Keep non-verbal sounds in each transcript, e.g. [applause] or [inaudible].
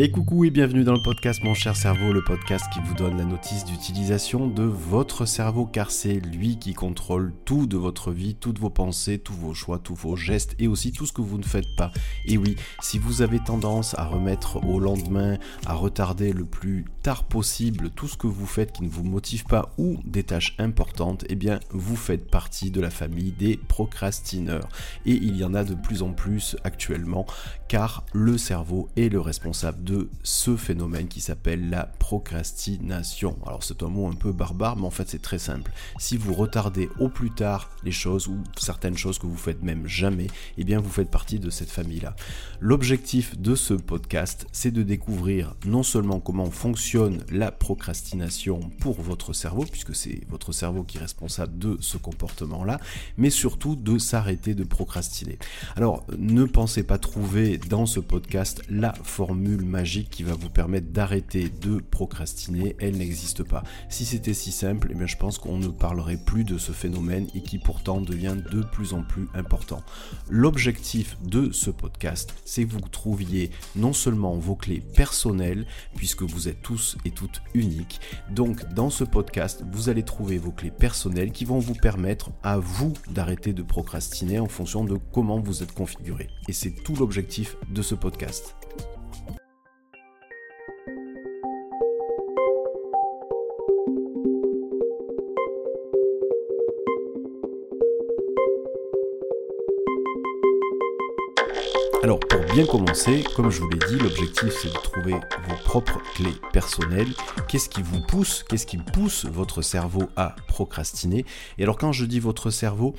Et coucou et bienvenue dans le podcast Mon cher cerveau, le podcast qui vous donne la notice d'utilisation de votre cerveau car c'est lui qui contrôle tout de votre vie, toutes vos pensées, tous vos choix, tous vos gestes et aussi tout ce que vous ne faites pas. Et oui, si vous avez tendance à remettre au lendemain, à retarder le plus tard possible tout ce que vous faites qui ne vous motive pas ou des tâches importantes, eh bien vous faites partie de la famille des procrastineurs. Et il y en a de plus en plus actuellement car le cerveau est le responsable de ce phénomène qui s'appelle la procrastination. Alors c'est un mot un peu barbare, mais en fait c'est très simple. Si vous retardez au plus tard les choses ou certaines choses que vous faites même jamais, eh bien vous faites partie de cette famille-là. L'objectif de ce podcast, c'est de découvrir non seulement comment fonctionne la procrastination pour votre cerveau, puisque c'est votre cerveau qui est responsable de ce comportement-là, mais surtout de s'arrêter de procrastiner. Alors ne pensez pas trouver dans ce podcast la formule magique qui va vous permettre d'arrêter de procrastiner, elle n'existe pas. Si c'était si simple, eh bien je pense qu'on ne parlerait plus de ce phénomène et qui pourtant devient de plus en plus important. L'objectif de ce podcast, c'est que vous trouviez non seulement vos clés personnelles, puisque vous êtes tous et toutes uniques, donc dans ce podcast, vous allez trouver vos clés personnelles qui vont vous permettre à vous d'arrêter de procrastiner en fonction de comment vous êtes configuré. Et c'est tout l'objectif de ce podcast. Alors pour bien commencer, comme je vous l'ai dit, l'objectif c'est de trouver vos propres clés personnelles. Qu'est-ce qui vous pousse Qu'est-ce qui pousse votre cerveau à procrastiner? Et alors quand je dis votre cerveau,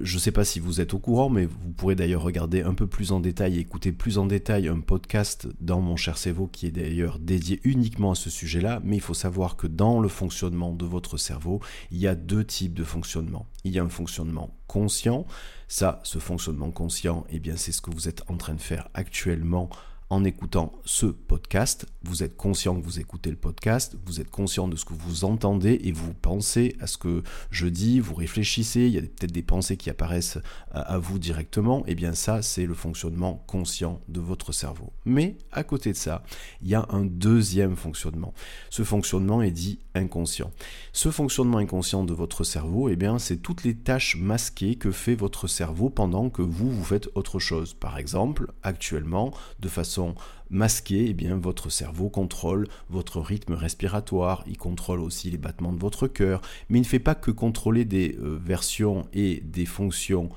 je ne sais pas si vous êtes au courant, mais vous pourrez d'ailleurs regarder un peu plus en détail écouter plus en détail un podcast dans mon cher cerveau qui est d'ailleurs dédié uniquement à ce sujet-là. Mais il faut savoir que dans le fonctionnement de votre cerveau, il y a deux types de fonctionnement. Il y a un fonctionnement conscient. Ça, ce fonctionnement conscient, eh bien, c'est ce que vous êtes en train de faire actuellement en écoutant ce podcast. Vous êtes conscient que vous écoutez le podcast, vous êtes conscient de ce que vous entendez et vous pensez à ce que je dis, vous réfléchissez, il y a peut-être des pensées qui apparaissent à, vous directement. Et eh bien ça, c'est le fonctionnement conscient de votre cerveau. Mais à côté de ça, il y a un deuxième fonctionnement. Ce fonctionnement est dit inconscient. Ce fonctionnement inconscient de votre cerveau, et eh bien c'est toutes les tâches masquées que fait votre cerveau pendant que vous vous faites autre chose. Par exemple, actuellement, de façon masqué, eh bien, votre cerveau contrôle votre rythme respiratoire, il contrôle aussi les battements de votre cœur, mais il ne fait pas que contrôler des euh, versions et des fonctions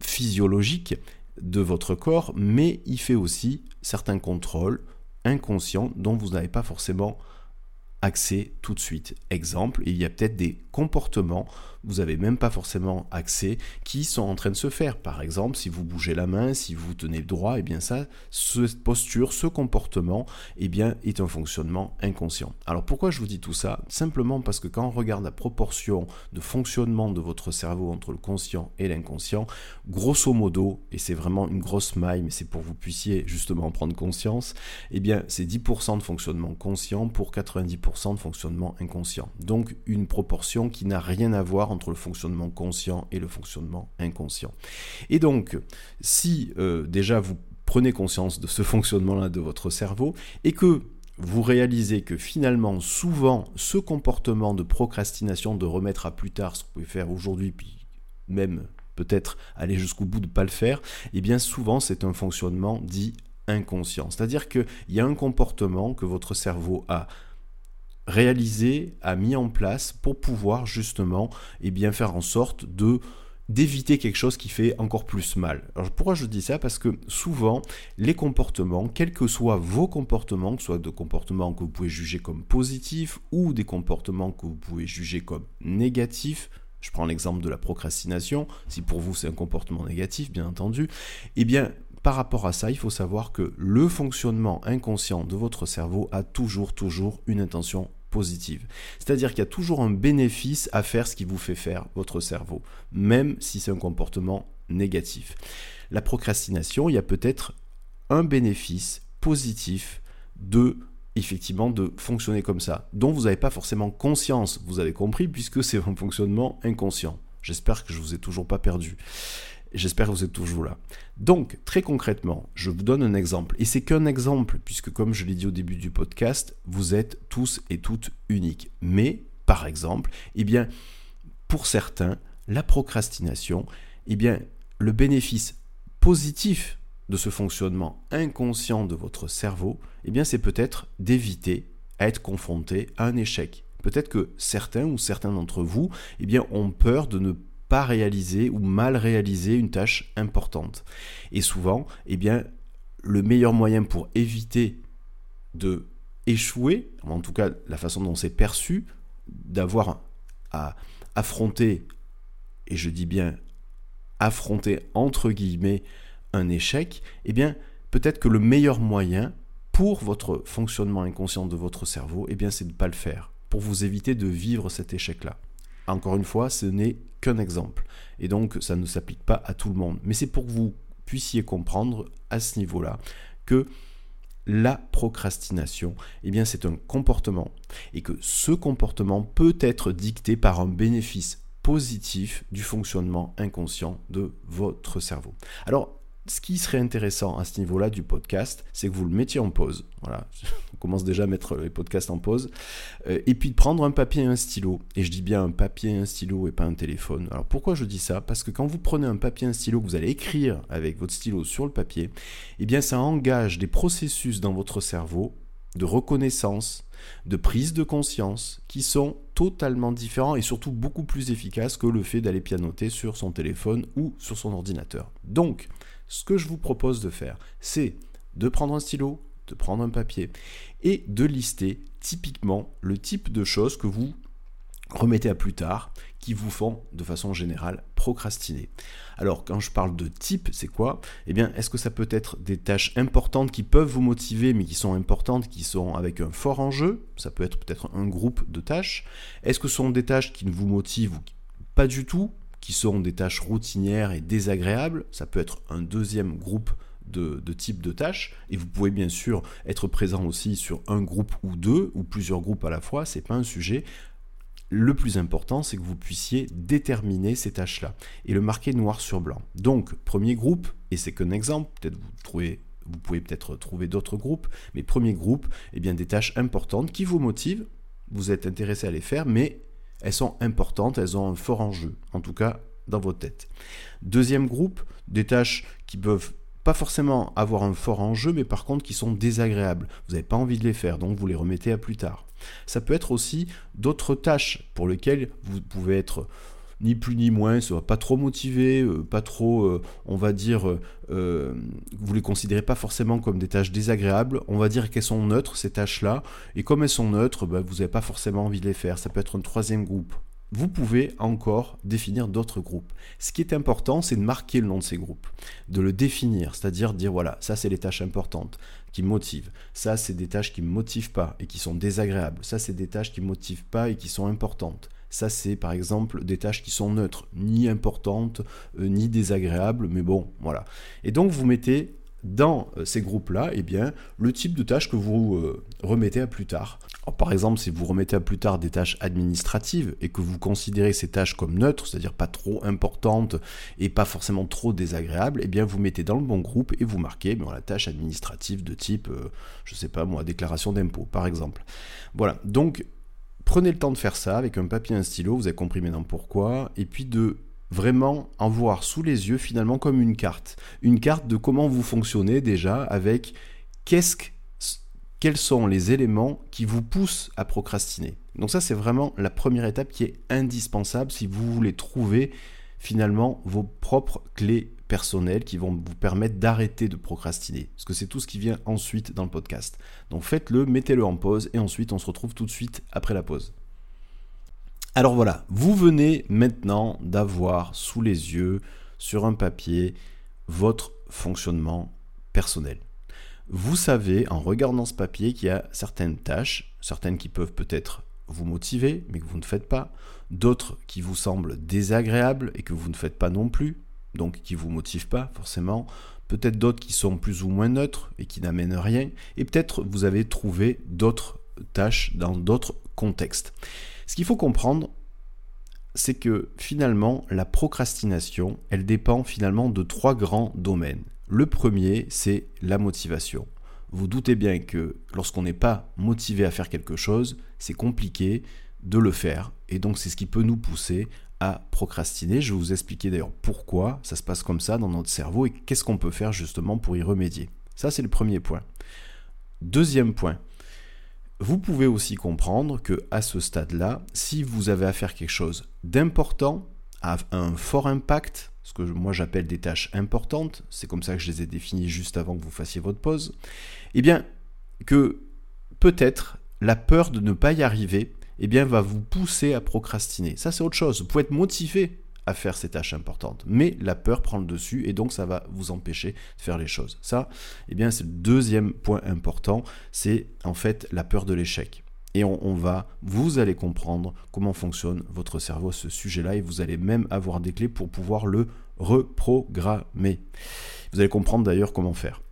physiologiques de votre corps, mais il fait aussi certains contrôles inconscients dont vous n'avez pas forcément accès tout de suite. Exemple, il y a peut-être des comportements, vous n'avez même pas forcément accès, qui sont en train de se faire. Par exemple, si vous bougez la main, si vous tenez droit, et eh bien ça, cette posture, ce comportement, eh bien, est un fonctionnement inconscient. Alors pourquoi je vous dis tout ça? Simplement parce que quand on regarde la proportion de fonctionnement de votre cerveau entre le conscient et l'inconscient, grosso modo, et c'est vraiment une grosse maille, mais c'est pour que vous puissiez justement prendre conscience, eh bien, c'est 10% de fonctionnement conscient pour 90% de fonctionnement inconscient. Donc une proportion qui n'a rien à voir le fonctionnement conscient et le fonctionnement inconscient. Et donc, si euh, déjà vous prenez conscience de ce fonctionnement-là de votre cerveau et que vous réalisez que finalement, souvent, ce comportement de procrastination, de remettre à plus tard ce que vous pouvez faire aujourd'hui, puis même peut-être aller jusqu'au bout de ne pas le faire, et eh bien souvent c'est un fonctionnement dit inconscient. C'est-à-dire qu'il y a un comportement que votre cerveau a réalisé, a mis en place pour pouvoir justement et eh bien, faire en sorte de d'éviter quelque chose qui fait encore plus mal. Alors pourquoi je dis ça? Parce que souvent, les comportements, quels que soient vos comportements, que ce soit de comportements que vous pouvez juger comme positifs ou des comportements que vous pouvez juger comme négatifs, je prends l'exemple de la procrastination, si pour vous c'est un comportement négatif, bien entendu, eh bien par rapport à ça, il faut savoir que le fonctionnement inconscient de votre cerveau a toujours, toujours une intention C'est-à-dire qu'il y a toujours un bénéfice à faire ce qui vous fait faire votre cerveau, même si c'est un comportement négatif. La procrastination, il y a peut-être un bénéfice positif de effectivement de fonctionner comme ça, dont vous n'avez pas forcément conscience, vous avez compris, puisque c'est un fonctionnement inconscient. J'espère que je vous ai toujours pas perdu. J'espère que vous êtes toujours là. Donc, très concrètement, je vous donne un exemple. Et c'est qu'un exemple, puisque comme je l'ai dit au début du podcast, vous êtes tous et toutes uniques. Mais, par exemple, eh bien, pour certains, la procrastination, eh bien, le bénéfice positif de ce fonctionnement inconscient de votre cerveau, eh bien, c'est peut-être d'éviter à être confronté à un échec. Peut-être que certains ou certains d'entre vous, eh bien, ont peur de ne pas réaliser ou mal réaliser une tâche importante. Et souvent, eh bien, le meilleur moyen pour éviter de échouer, en tout cas la façon dont c'est perçu, d'avoir à affronter, et je dis bien affronter entre guillemets un échec, eh bien peut-être que le meilleur moyen pour votre fonctionnement inconscient de votre cerveau, eh bien c'est de ne pas le faire, pour vous éviter de vivre cet échec-là. Encore une fois, ce n'est exemple, et donc ça ne s'applique pas à tout le monde. Mais c'est pour que vous puissiez comprendre à ce niveau-là que la procrastination, eh bien c'est un comportement, et que ce comportement peut être dicté par un bénéfice positif du fonctionnement inconscient de votre cerveau. Alors, ce qui serait intéressant à ce niveau-là du podcast, c'est que vous le mettiez en pause. Voilà, [laughs] on commence déjà à mettre les podcasts en pause. Euh, et puis de prendre un papier et un stylo. Et je dis bien un papier et un stylo et pas un téléphone. Alors pourquoi je dis ça? Parce que quand vous prenez un papier et un stylo, que vous allez écrire avec votre stylo sur le papier, eh bien ça engage des processus dans votre cerveau de reconnaissance, de prise de conscience qui sont totalement différents et surtout beaucoup plus efficaces que le fait d'aller pianoter sur son téléphone ou sur son ordinateur. Donc, ce que je vous propose de faire, c'est de prendre un stylo, de prendre un papier et de lister typiquement le type de choses que vous remettez à plus tard, qui vous font de façon générale procrastiner. Alors quand je parle de type, c'est quoi? Eh bien, est-ce que ça peut être des tâches importantes qui peuvent vous motiver, mais qui sont importantes, qui sont avec un fort enjeu? Ça peut être peut-être un groupe de tâches. Est-ce que ce sont des tâches qui ne vous motivent pas du tout? Qui sont des tâches routinières et désagréables. Ça peut être un deuxième groupe de, de type de tâches. Et vous pouvez bien sûr être présent aussi sur un groupe ou deux, ou plusieurs groupes à la fois, c'est pas un sujet. Le plus important, c'est que vous puissiez déterminer ces tâches-là et le marquer noir sur blanc. Donc, premier groupe, et c'est qu'un exemple, peut-être vous trouvez vous pouvez peut-être trouver d'autres groupes, mais premier groupe, eh bien des tâches importantes qui vous motivent, vous êtes intéressé à les faire, mais elles sont importantes, elles ont un fort enjeu, en tout cas dans votre tête. Deuxième groupe, des tâches qui peuvent pas forcément avoir un fort enjeu, mais par contre qui sont désagréables. Vous n'avez pas envie de les faire, donc vous les remettez à plus tard. Ça peut être aussi d'autres tâches pour lesquelles vous pouvez être ni plus ni moins, pas trop motivé, euh, pas trop, euh, on va dire, euh, vous les considérez pas forcément comme des tâches désagréables, on va dire qu'elles sont neutres, ces tâches-là, et comme elles sont neutres, bah, vous n'avez pas forcément envie de les faire, ça peut être un troisième groupe. Vous pouvez encore définir d'autres groupes. Ce qui est important, c'est de marquer le nom de ces groupes, de le définir, c'est-à-dire dire voilà, ça c'est les tâches importantes qui motivent, ça c'est des tâches qui ne me motivent pas et qui sont désagréables, ça c'est des tâches qui ne me motivent pas et qui sont importantes. Ça, c'est par exemple des tâches qui sont neutres, ni importantes, euh, ni désagréables, mais bon, voilà. Et donc, vous mettez dans euh, ces groupes-là, eh bien, le type de tâches que vous euh, remettez à plus tard. par exemple, si vous remettez à plus tard des tâches administratives et que vous considérez ces tâches comme neutres, c'est-à-dire pas trop importantes et pas forcément trop désagréables, eh bien, vous mettez dans le bon groupe et vous marquez la tâche administrative de type, je je sais pas moi, déclaration d'impôt, par exemple. Voilà. Donc, Prenez le temps de faire ça avec un papier et un stylo, vous avez compris maintenant pourquoi, et puis de vraiment en voir sous les yeux finalement comme une carte. Une carte de comment vous fonctionnez déjà avec quels sont les éléments qui vous poussent à procrastiner. Donc ça c'est vraiment la première étape qui est indispensable si vous voulez trouver finalement vos propres clés personnels qui vont vous permettre d'arrêter de procrastiner. Parce que c'est tout ce qui vient ensuite dans le podcast. Donc faites-le, mettez-le en pause et ensuite on se retrouve tout de suite après la pause. Alors voilà, vous venez maintenant d'avoir sous les yeux, sur un papier, votre fonctionnement personnel. Vous savez, en regardant ce papier, qu'il y a certaines tâches, certaines qui peuvent peut-être vous motiver, mais que vous ne faites pas, d'autres qui vous semblent désagréables et que vous ne faites pas non plus, donc qui vous motivent pas forcément, peut-être d'autres qui sont plus ou moins neutres et qui n'amènent rien, et peut-être vous avez trouvé d'autres tâches dans d'autres contextes. Ce qu'il faut comprendre, c'est que finalement, la procrastination, elle dépend finalement de trois grands domaines. Le premier, c'est la motivation. Vous doutez bien que lorsqu'on n'est pas motivé à faire quelque chose, c'est compliqué de le faire. Et donc c'est ce qui peut nous pousser à procrastiner. Je vais vous expliquer d'ailleurs pourquoi ça se passe comme ça dans notre cerveau et qu'est-ce qu'on peut faire justement pour y remédier. Ça c'est le premier point. Deuxième point, vous pouvez aussi comprendre que à ce stade-là, si vous avez à faire quelque chose d'important, à un fort impact, ce que moi j'appelle des tâches importantes, c'est comme ça que je les ai définies juste avant que vous fassiez votre pause, eh bien que peut-être la peur de ne pas y arriver, eh bien va vous pousser à procrastiner. Ça c'est autre chose. Vous pouvez être motivé à faire ces tâches importantes. Mais la peur prend le dessus et donc ça va vous empêcher de faire les choses. Ça, eh bien, c'est le deuxième point important, c'est en fait la peur de l'échec. Et on, va, vous allez comprendre comment fonctionne votre cerveau à ce sujet-là et vous allez même avoir des clés pour pouvoir le reprogrammer. Vous allez comprendre d'ailleurs comment faire.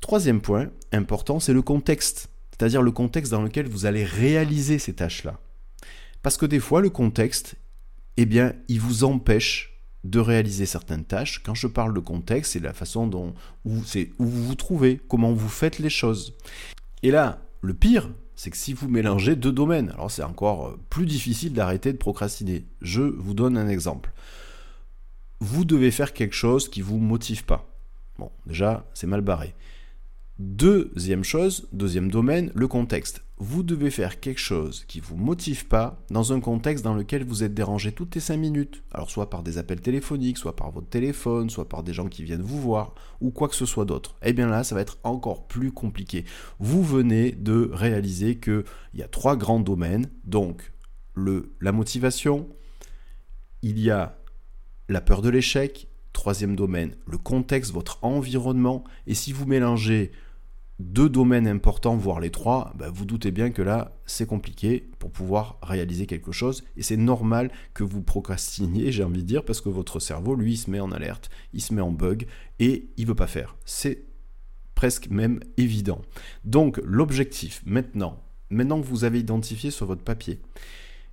Troisième point important, c'est le contexte, c'est-à-dire le contexte dans lequel vous allez réaliser ces tâches-là. Parce que des fois, le contexte, eh bien, il vous empêche de réaliser certaines tâches. Quand je parle de contexte, c'est la façon dont où, vous vous trouvez, comment vous faites les choses. Et là, le pire, c'est que si vous mélangez deux domaines, alors c'est encore euh, plus difficile d'arrêter de procrastiner. Je vous donne un exemple. Vous devez faire quelque chose qui vous motive pas. Bon, déjà, c'est mal barré. Deuxième chose, deuxième domaine, le contexte. Vous devez faire quelque chose qui vous motive pas dans un contexte dans lequel vous êtes dérangé toutes les 5 minutes. Alors soit par des appels téléphoniques, soit par votre téléphone, soit par des gens qui viennent vous voir, ou quoi que ce soit d'autre. Eh bien là, ça va être encore plus compliqué. Vous venez de réaliser qu'il y a trois grands domaines. Donc le, la motivation, il y a la peur de l'échec, troisième domaine, le contexte, votre environnement. Et si vous mélangez deux domaines importants, voire les trois, bah, vous doutez bien que là, c'est compliqué pour pouvoir réaliser quelque chose. Et c'est normal que vous procrastiniez, [laughs] j'ai envie de dire, parce que votre cerveau, lui, il se met en alerte, il se met en bug et il veut pas faire. C'est presque même évident. Donc, l'objectif, maintenant, maintenant que vous avez identifié sur votre papier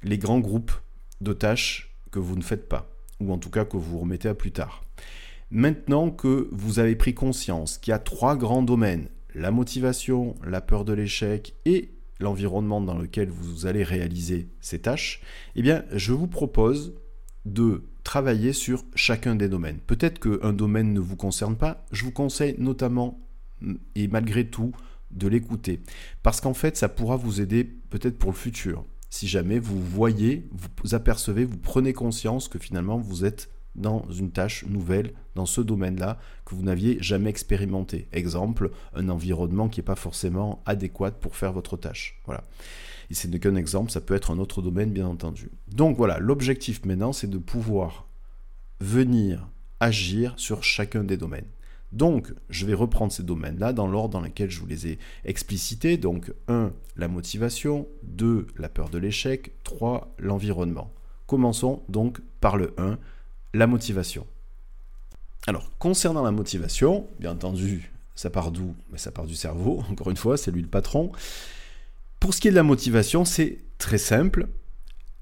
les grands groupes de tâches que vous ne faites pas, ou en tout cas que vous remettez à plus tard. Maintenant que vous avez pris conscience qu'il y a trois grands domaines, la motivation, la peur de l'échec et l'environnement dans lequel vous allez réaliser ces tâches, eh bien, je vous propose de travailler sur chacun des domaines. Peut-être qu'un domaine ne vous concerne pas, je vous conseille notamment et malgré tout de l'écouter. Parce qu'en fait, ça pourra vous aider peut-être pour le futur. Si jamais vous voyez, vous apercevez, vous prenez conscience que finalement vous êtes dans une tâche nouvelle dans ce domaine-là que vous n'aviez jamais expérimenté. Exemple, un environnement qui n'est pas forcément adéquat pour faire votre tâche. Voilà. Et ce n'est qu'un exemple, ça peut être un autre domaine, bien entendu. Donc voilà, l'objectif maintenant, c'est de pouvoir venir agir sur chacun des domaines. Donc, je vais reprendre ces domaines-là dans l'ordre dans lequel je vous les ai explicités. Donc, 1, la motivation, 2, la peur de l'échec, 3, l'environnement. Commençons donc par le 1, la motivation. Alors, concernant la motivation, bien entendu, ça part d'où? Mais Ça part du cerveau, [laughs] encore une fois, c'est lui le patron. Pour ce qui est de la motivation, c'est très simple.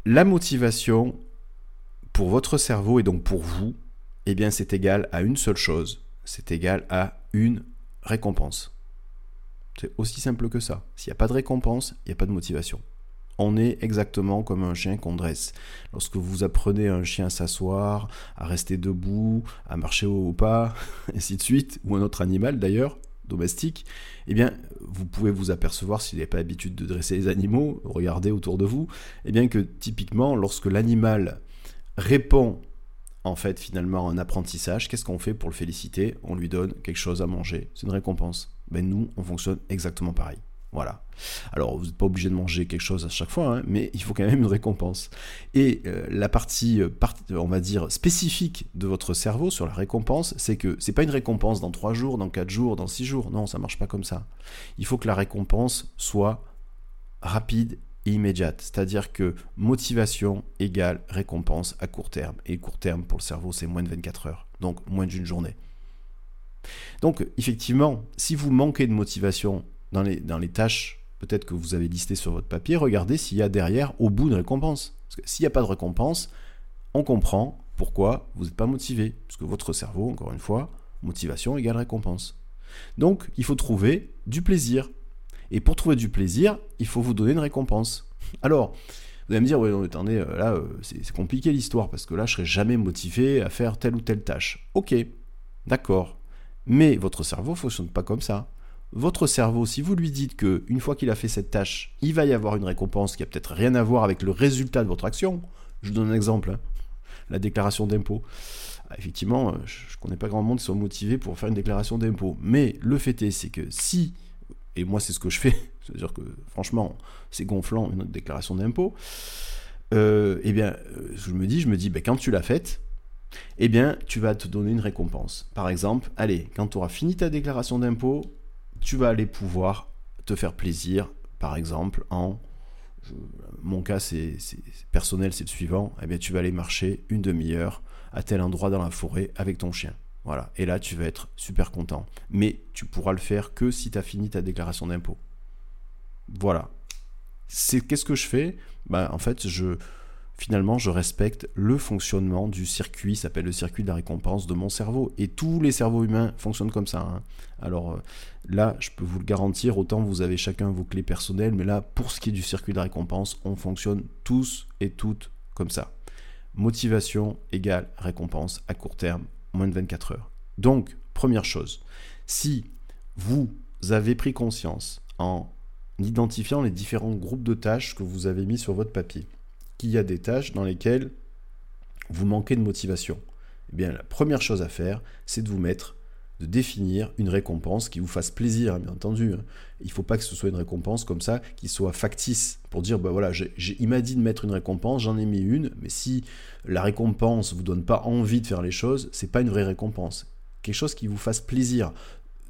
La motivation, pour votre cerveau et donc pour vous, eh bien, c'est égal à une seule chose. C'est égal à une récompense. C'est aussi simple que ça. S'il n'y a pas de récompense, il n'y a pas de motivation on est exactement comme un chien qu'on dresse. Lorsque vous apprenez un chien à s'asseoir, à rester debout, à marcher au pas, [laughs] ainsi de suite, ou un autre animal d'ailleurs, domestique, eh bien, vous pouvez vous apercevoir, s'il n'avez pas l'habitude de dresser les animaux, regardez autour de vous, eh bien que typiquement, lorsque l'animal répond en fait finalement un apprentissage, qu'est-ce qu'on fait pour le féliciter? On lui donne quelque chose à manger, c'est une récompense. Ben nous, on fonctionne exactement pareil. Voilà. Alors, vous n'êtes pas obligé de manger quelque chose à chaque fois, hein, mais il faut quand même une récompense. Et euh, la partie, euh, on va dire, spécifique de votre cerveau sur la récompense, c'est que c'est pas une récompense dans 3 jours, dans 4 jours, dans 6 jours. Non, ça marche pas comme ça. Il faut que la récompense soit rapide et immédiate. C'est-à-dire que motivation égale récompense à court terme. Et court terme pour le cerveau, c'est moins de 24 heures. Donc, moins d'une journée. Donc, effectivement, si vous manquez de motivation dans les, dans les tâches peut-être que vous avez listé sur votre papier, regardez s'il y a derrière, au bout, une récompense. Parce que s'il n'y a pas de récompense, on comprend pourquoi vous n'êtes pas motivé. Parce que votre cerveau, encore une fois, motivation égale récompense. Donc, il faut trouver du plaisir. Et pour trouver du plaisir, il faut vous donner une récompense. [laughs] Alors, vous allez me dire, oui, attendez, euh, là, euh, c'est compliqué l'histoire, parce que là, je serai jamais motivé à faire telle ou telle tâche. Ok, d'accord. Mais votre cerveau ne fonctionne pas comme ça. Votre cerveau, si vous lui dites que une fois qu'il a fait cette tâche, il va y avoir une récompense qui a peut-être rien à voir avec le résultat de votre action. Je donne un exemple, hein. la déclaration d'impôt. Ah, effectivement, euh, je ne connais pas grand monde qui sont motivés pour faire une déclaration d'impôt. Mais le fait est, c'est que si, et moi c'est ce que je fais, [laughs] c'est-à-dire que franchement, c'est gonflant une déclaration d'impôt, euh, eh bien, euh, je me dis, je me dis, ben, quand tu l'as faite, eh bien, tu vas te donner une récompense. Par exemple, allez, quand tu auras fini ta déclaration d'impôt, tu vas aller pouvoir te faire plaisir, par exemple, en mon cas c'est personnel, c'est le suivant, eh bien tu vas aller marcher une demi-heure à tel endroit dans la forêt avec ton chien. Voilà, et là tu vas être super content. Mais tu pourras le faire que si tu as fini ta déclaration d'impôt. Voilà. C'est qu'est-ce que je fais? Ben, en fait, je finalement, je respecte le fonctionnement du circuit, s'appelle le circuit de la récompense de mon cerveau. Et tous les cerveaux humains fonctionnent comme ça. Hein. Alors euh, là, je peux vous le garantir, autant vous avez chacun vos clés personnelles, mais là, pour ce qui est du circuit de la récompense, on fonctionne tous et toutes comme ça. Motivation égale récompense à court terme, moins de 24 heures. Donc, première chose, si vous avez pris conscience en identifiant les différents groupes de tâches que vous avez mis sur votre papier, qu'il y a des tâches dans lesquelles vous manquez de motivation. Eh bien, la première chose à faire, c'est de vous mettre, de définir une récompense qui vous fasse plaisir, bien entendu. Hein. Il ne faut pas que ce soit une récompense comme ça, qui soit factice, pour dire, bah voilà, il m'a dit de mettre une récompense, j'en ai mis une, mais si la récompense vous donne pas envie de faire les choses, c'est pas une vraie récompense. Quelque chose qui vous fasse plaisir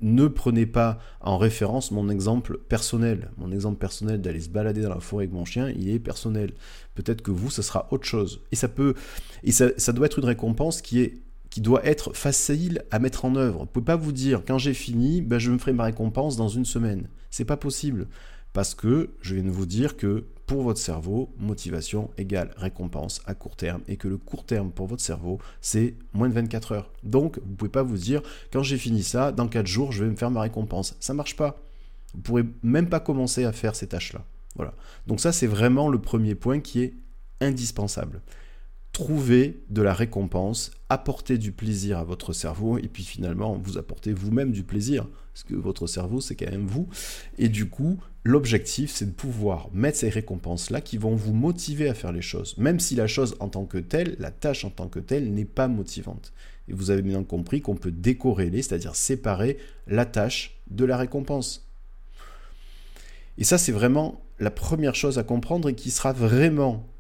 ne prenez pas en référence mon exemple personnel. Mon exemple personnel d'aller se balader dans la forêt avec mon chien, il est personnel. Peut-être que vous, ce sera autre chose. Et ça peut, et ça, doit être une récompense qui est qui doit être facile à mettre en œuvre. Vous ne pouvez pas vous dire quand j'ai fini, ben, je me ferai ma récompense dans une semaine. C'est pas possible parce que je viens de vous dire que pour votre cerveau, motivation égale récompense à court terme et que le court terme pour votre cerveau, c'est moins de 24 heures. Donc, vous ne pouvez pas vous dire, quand j'ai fini ça, dans 4 jours, je vais me faire ma récompense. Ça ne marche pas. Vous ne pourrez même pas commencer à faire ces tâches-là. Voilà. Donc ça, c'est vraiment le premier point qui est indispensable trouver de la récompense, apporter du plaisir à votre cerveau et puis finalement vous apportez vous-même du plaisir parce que votre cerveau c'est quand même vous et du coup l'objectif c'est de pouvoir mettre ces récompenses là qui vont vous motiver à faire les choses même si la chose en tant que telle, la tâche en tant que telle n'est pas motivante. Et vous avez bien compris qu'on peut décorréler, c'est-à-dire séparer la tâche de la récompense. Et ça c'est vraiment la première chose à comprendre et qui sera vraiment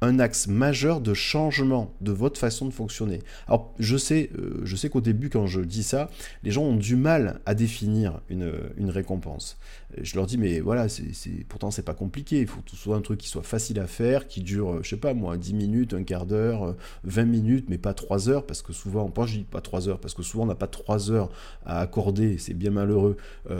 un axe majeur de changement de votre façon de fonctionner. Alors je sais, euh, je sais qu'au début quand je dis ça, les gens ont du mal à définir une, une récompense. Je leur dis mais voilà, c'est, pourtant c'est pas compliqué, il faut que ce soit un truc qui soit facile à faire, qui dure, euh, je sais pas moi, 10 minutes, un quart d'heure, 20 euh, minutes, mais pas 3 heures, parce que souvent, moi je dis pas 3 heures, parce que souvent on n'a pas 3 heures à accorder, c'est bien malheureux,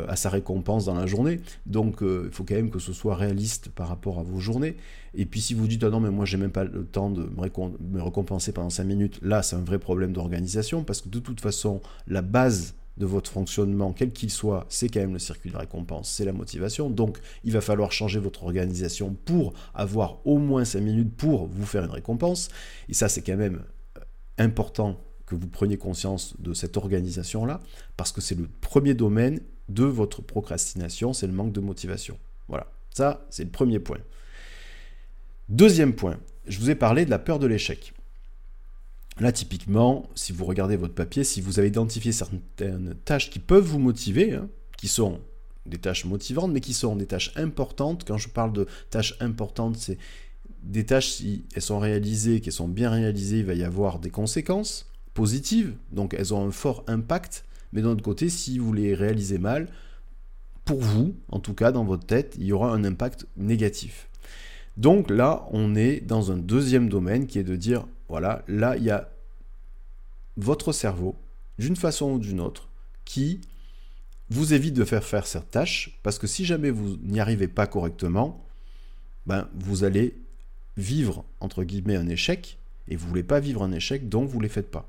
à sa récompense dans la journée. Donc il faut quand même que ce soit réaliste par rapport à vos journées. Et puis si vous dites ah non mais moi j'ai même pas le temps de me, récompenser pendant 5 minutes, là c'est un vrai problème d'organisation parce que de toute façon la base de votre fonctionnement, quel qu'il soit, c'est quand même le circuit de récompense, c'est la motivation. Donc il va falloir changer votre organisation pour avoir au moins 5 minutes pour vous faire une récompense. Et ça c'est quand même euh, important que vous preniez conscience de cette organisation-là, parce que c'est le premier domaine de votre procrastination, c'est le manque de motivation. Voilà, ça c'est le premier point. Deuxième point, je vous ai parlé de la peur de l'échec. Là, typiquement, si vous regardez votre papier, si vous avez identifié certaines tâches qui peuvent vous motiver, hein, qui sont des tâches motivantes, mais qui sont des tâches importantes, quand je parle de tâches importantes, c'est des tâches, si elles sont réalisées, qu'elles sont bien réalisées, il va y avoir des conséquences positives, donc elles ont un fort impact, mais d'un autre côté, si vous les réalisez mal, pour vous, en tout cas dans votre tête, il y aura un impact négatif. Donc là, on est dans un deuxième domaine qui est de dire, voilà, là, il y a votre cerveau, d'une façon ou d'une autre, qui vous évite de faire faire cette tâche, parce que si jamais vous n'y arrivez pas correctement, ben, vous allez vivre, entre guillemets, un échec, et vous ne voulez pas vivre un échec, donc vous ne les faites pas.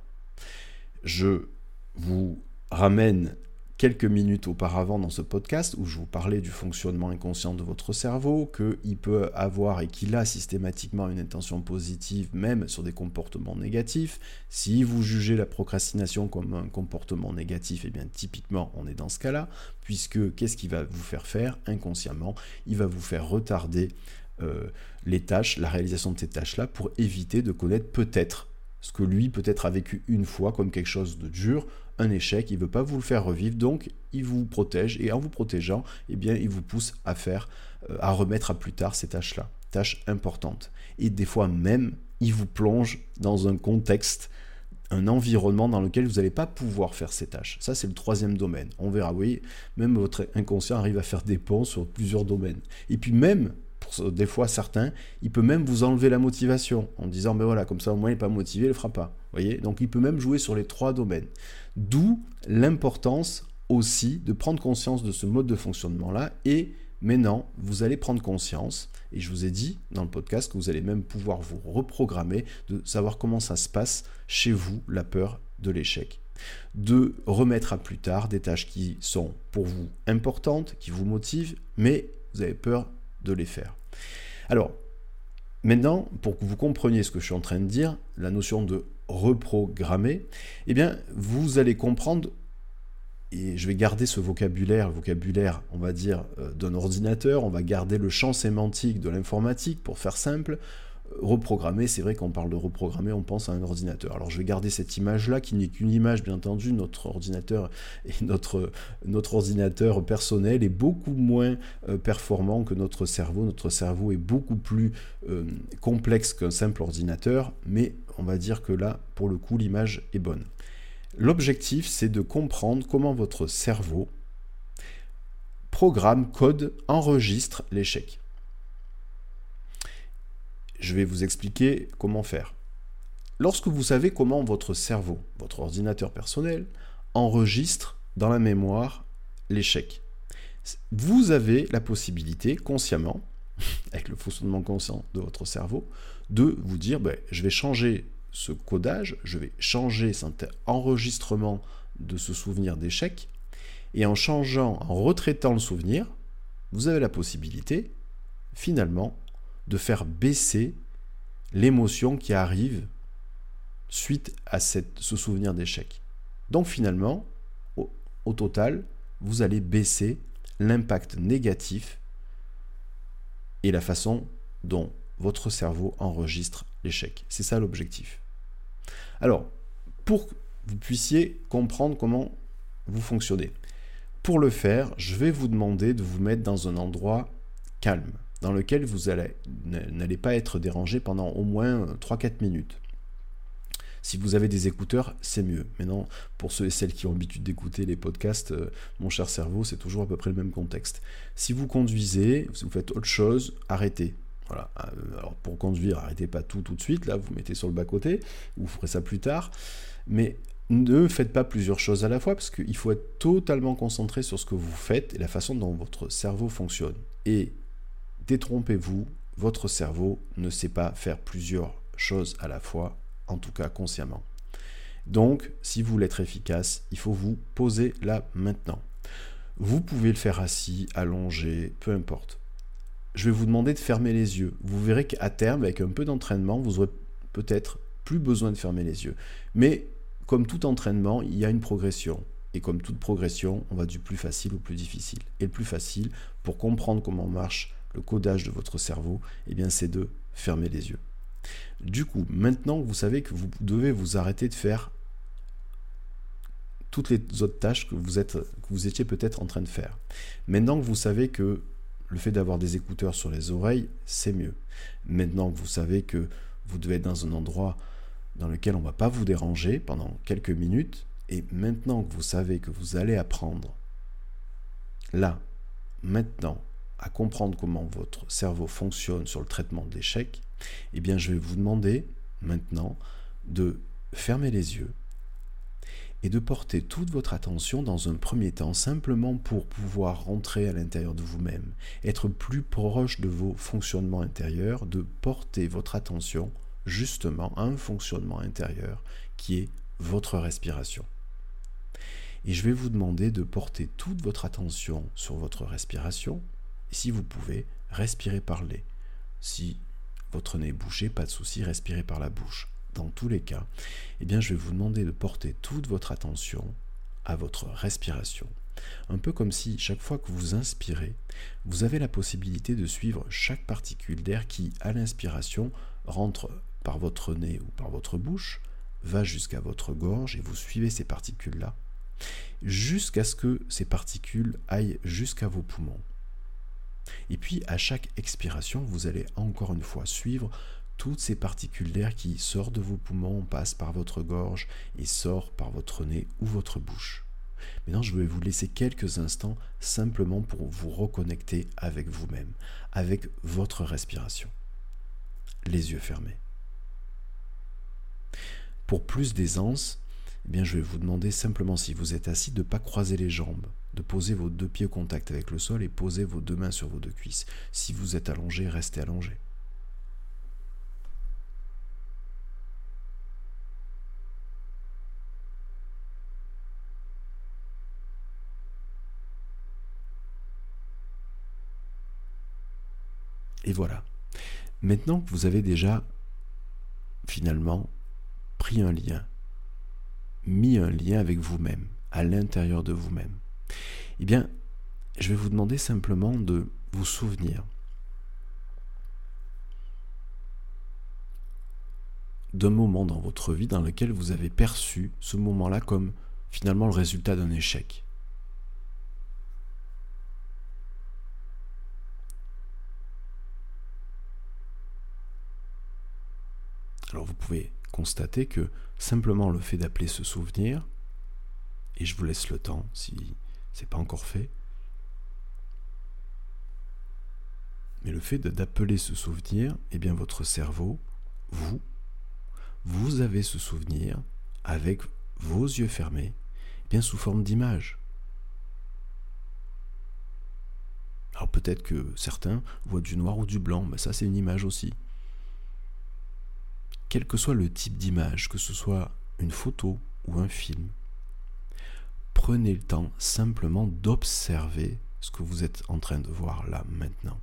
Je vous ramène quelques minutes auparavant dans ce podcast où je vous parlais du fonctionnement inconscient de votre cerveau, qu'il peut avoir et qu'il a systématiquement une intention positive même sur des comportements négatifs. Si vous jugez la procrastination comme un comportement négatif, et eh bien typiquement on est dans ce cas-là, puisque qu'est-ce qu'il va vous faire faire inconsciemment? Il va vous faire retarder euh, les tâches, la réalisation de ces tâches-là pour éviter de connaître peut-être ce que lui peut-être a vécu une fois comme quelque chose de dur, un échec, il ne veut pas vous le faire revivre, donc il vous protège, et en vous protégeant, eh bien, il vous pousse à faire, euh, à remettre à plus tard ces tâches-là, tâches importantes. Et des fois même, il vous plonge dans un contexte, un environnement dans lequel vous n'allez pas pouvoir faire ces tâches. Ça, c'est le troisième domaine. On verra, oui, même votre inconscient arrive à faire des ponts sur plusieurs domaines. Et puis même, des fois certains, il peut même vous enlever la motivation en disant, mais voilà, comme ça au moins il n'est pas motivé, il ne le fera pas. Voyez Donc il peut même jouer sur les trois domaines. D'où l'importance aussi de prendre conscience de ce mode de fonctionnement-là et maintenant, vous allez prendre conscience, et je vous ai dit dans le podcast que vous allez même pouvoir vous reprogrammer, de savoir comment ça se passe chez vous, la peur de l'échec. De remettre à plus tard des tâches qui sont pour vous importantes, qui vous motivent, mais vous avez peur de les faire. Alors, maintenant, pour que vous compreniez ce que je suis en train de dire, la notion de reprogrammer, eh bien, vous allez comprendre, et je vais garder ce vocabulaire, vocabulaire, on va dire, euh, d'un ordinateur, on va garder le champ sémantique de l'informatique, pour faire simple, reprogrammer, c'est vrai qu'on parle de reprogrammer, on pense à un ordinateur. Alors je vais garder cette image-là, qui n'est qu'une image, bien entendu, notre ordinateur [laughs] et notre, ordinateur personnel est beaucoup moins euh, performant que notre cerveau. Notre cerveau est beaucoup plus euh, complexe qu'un simple ordinateur, mais on va dire que là, pour le coup, l'image est bonne. L'objectif, c'est de comprendre comment votre cerveau programme, code, enregistre l'échec. Je vais vous expliquer comment faire. Lorsque vous savez comment votre cerveau, votre ordinateur personnel, enregistre dans la mémoire l'échec, vous avez la possibilité, consciemment, [laughs] avec le fonctionnement conscient de votre cerveau, de vous dire, ben, je vais changer ce codage, je vais changer cet enregistrement de ce souvenir d'échec, et en changeant, en retraitant le souvenir, vous avez la possibilité, finalement, de faire baisser l'émotion qui arrive suite à ce souvenir d'échec. Donc finalement, au, total, vous allez baisser l'impact négatif et la façon dont votre cerveau enregistre l'échec. C'est ça l'objectif. Alors, pour que vous puissiez comprendre comment vous fonctionnez, pour le faire, je vais vous demander de vous mettre dans un endroit calme dans lequel vous n'allez pas être dérangé pendant au moins 3-4 minutes. Si vous avez des écouteurs, c'est mieux. Maintenant, pour ceux et celles qui ont l'habitude d'écouter les podcasts, euh, mon cher cerveau, c'est toujours à peu près le même contexte. Si vous conduisez, si vous faites autre chose, arrêtez. Voilà. Euh, alors pour conduire, arrêtez pas tout tout de suite, là, vous mettez sur le bas-côté, vous ferez ça plus tard. Mais ne faites pas plusieurs choses à la fois, parce qu'il faut être totalement concentré sur ce que vous faites et la façon dont votre cerveau fonctionne. Et détrompez-vous, votre cerveau ne sait pas faire plusieurs choses à la fois, en tout cas consciemment. Donc, si vous voulez être efficace, il faut vous poser là maintenant. Vous pouvez le faire assis, allongé, peu importe. Je vais vous demander de fermer les yeux. Vous verrez qu'à terme, avec un peu d'entraînement, vous aurez peut-être plus besoin de fermer les yeux. Mais comme tout entraînement, il y a une progression. Et comme toute progression, on va du plus facile au plus difficile. Et le plus facile, pour comprendre comment marche le codage de votre cerveau, eh bien c'est de fermer les yeux. Du coup, maintenant que vous savez que vous devez vous arrêter de faire toutes les autres tâches que vous, que vous étiez peut-être en train de faire. Maintenant que vous savez que le fait d'avoir des écouteurs sur les oreilles, c'est mieux. Maintenant que vous savez que vous devez être dans un endroit dans lequel on ne va pas vous déranger pendant quelques minutes, et maintenant que vous savez que vous allez apprendre, là, maintenant, à comprendre comment votre cerveau fonctionne sur le traitement de l'échec, eh bien je vais vous demander maintenant de fermer les yeux et de porter toute votre attention dans un premier temps simplement pour pouvoir rentrer à l'intérieur de vous-même, être plus proche de vos fonctionnements intérieurs, de porter votre attention justement à un fonctionnement intérieur qui est votre respiration. Et je vais vous demander de porter toute votre attention sur votre respiration. Si vous pouvez, respirez par le. Si votre nez est bouché, pas de souci, respirez par la bouche dans tous les cas, eh bien, je vais vous demander de porter toute votre attention à votre respiration. Un peu comme si chaque fois que vous inspirez, vous avez la possibilité de suivre chaque particule d'air qui, à l'inspiration, rentre par votre nez ou par votre bouche, va jusqu'à votre gorge et vous suivez ces particules-là, jusqu'à ce que ces particules aillent jusqu'à vos poumons. Et puis à chaque expiration, vous allez encore une fois suivre toutes ces particules d'air qui sortent de vos poumons, passent par votre gorge et sortent par votre nez ou votre bouche. Maintenant, je vais vous laisser quelques instants simplement pour vous reconnecter avec vous-même, avec votre respiration. Les yeux fermés. Pour plus d'aisance, eh bien, je vais vous demander simplement si vous êtes assis de ne pas croiser les jambes, de poser vos deux pieds au contact avec le sol et poser vos deux mains sur vos deux cuisses. Si vous êtes allongé, restez allongé. Et voilà. Maintenant que vous avez déjà finalement pris un lien, mis un lien avec vous-même, à l'intérieur de vous-même, eh bien, je vais vous demander simplement de vous souvenir d'un moment dans votre vie dans lequel vous avez perçu ce moment-là comme finalement le résultat d'un échec. Alors vous pouvez constater que simplement le fait d'appeler ce souvenir, et je vous laisse le temps si ce n'est pas encore fait, mais le fait d'appeler ce souvenir, eh bien votre cerveau, vous, vous avez ce souvenir avec vos yeux fermés, bien sous forme d'image. Alors peut-être que certains voient du noir ou du blanc, mais ça c'est une image aussi quel que soit le type d'image, que ce soit une photo ou un film, prenez le temps simplement d'observer ce que vous êtes en train de voir là maintenant.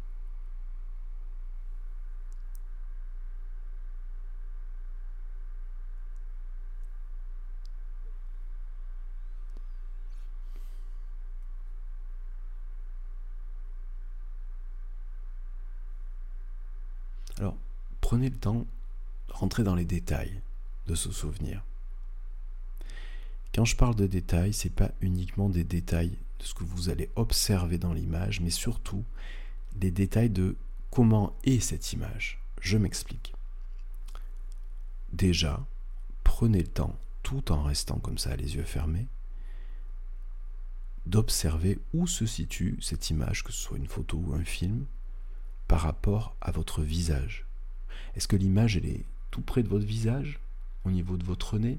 Alors, prenez le temps rentrer dans les détails de ce souvenir. Quand je parle de détails, ce n'est pas uniquement des détails de ce que vous allez observer dans l'image, mais surtout des détails de comment est cette image. Je m'explique. Déjà, prenez le temps, tout en restant comme ça, les yeux fermés, d'observer où se situe cette image, que ce soit une photo ou un film, par rapport à votre visage. Est-ce que l'image, elle est tout près de votre visage, au niveau de votre nez?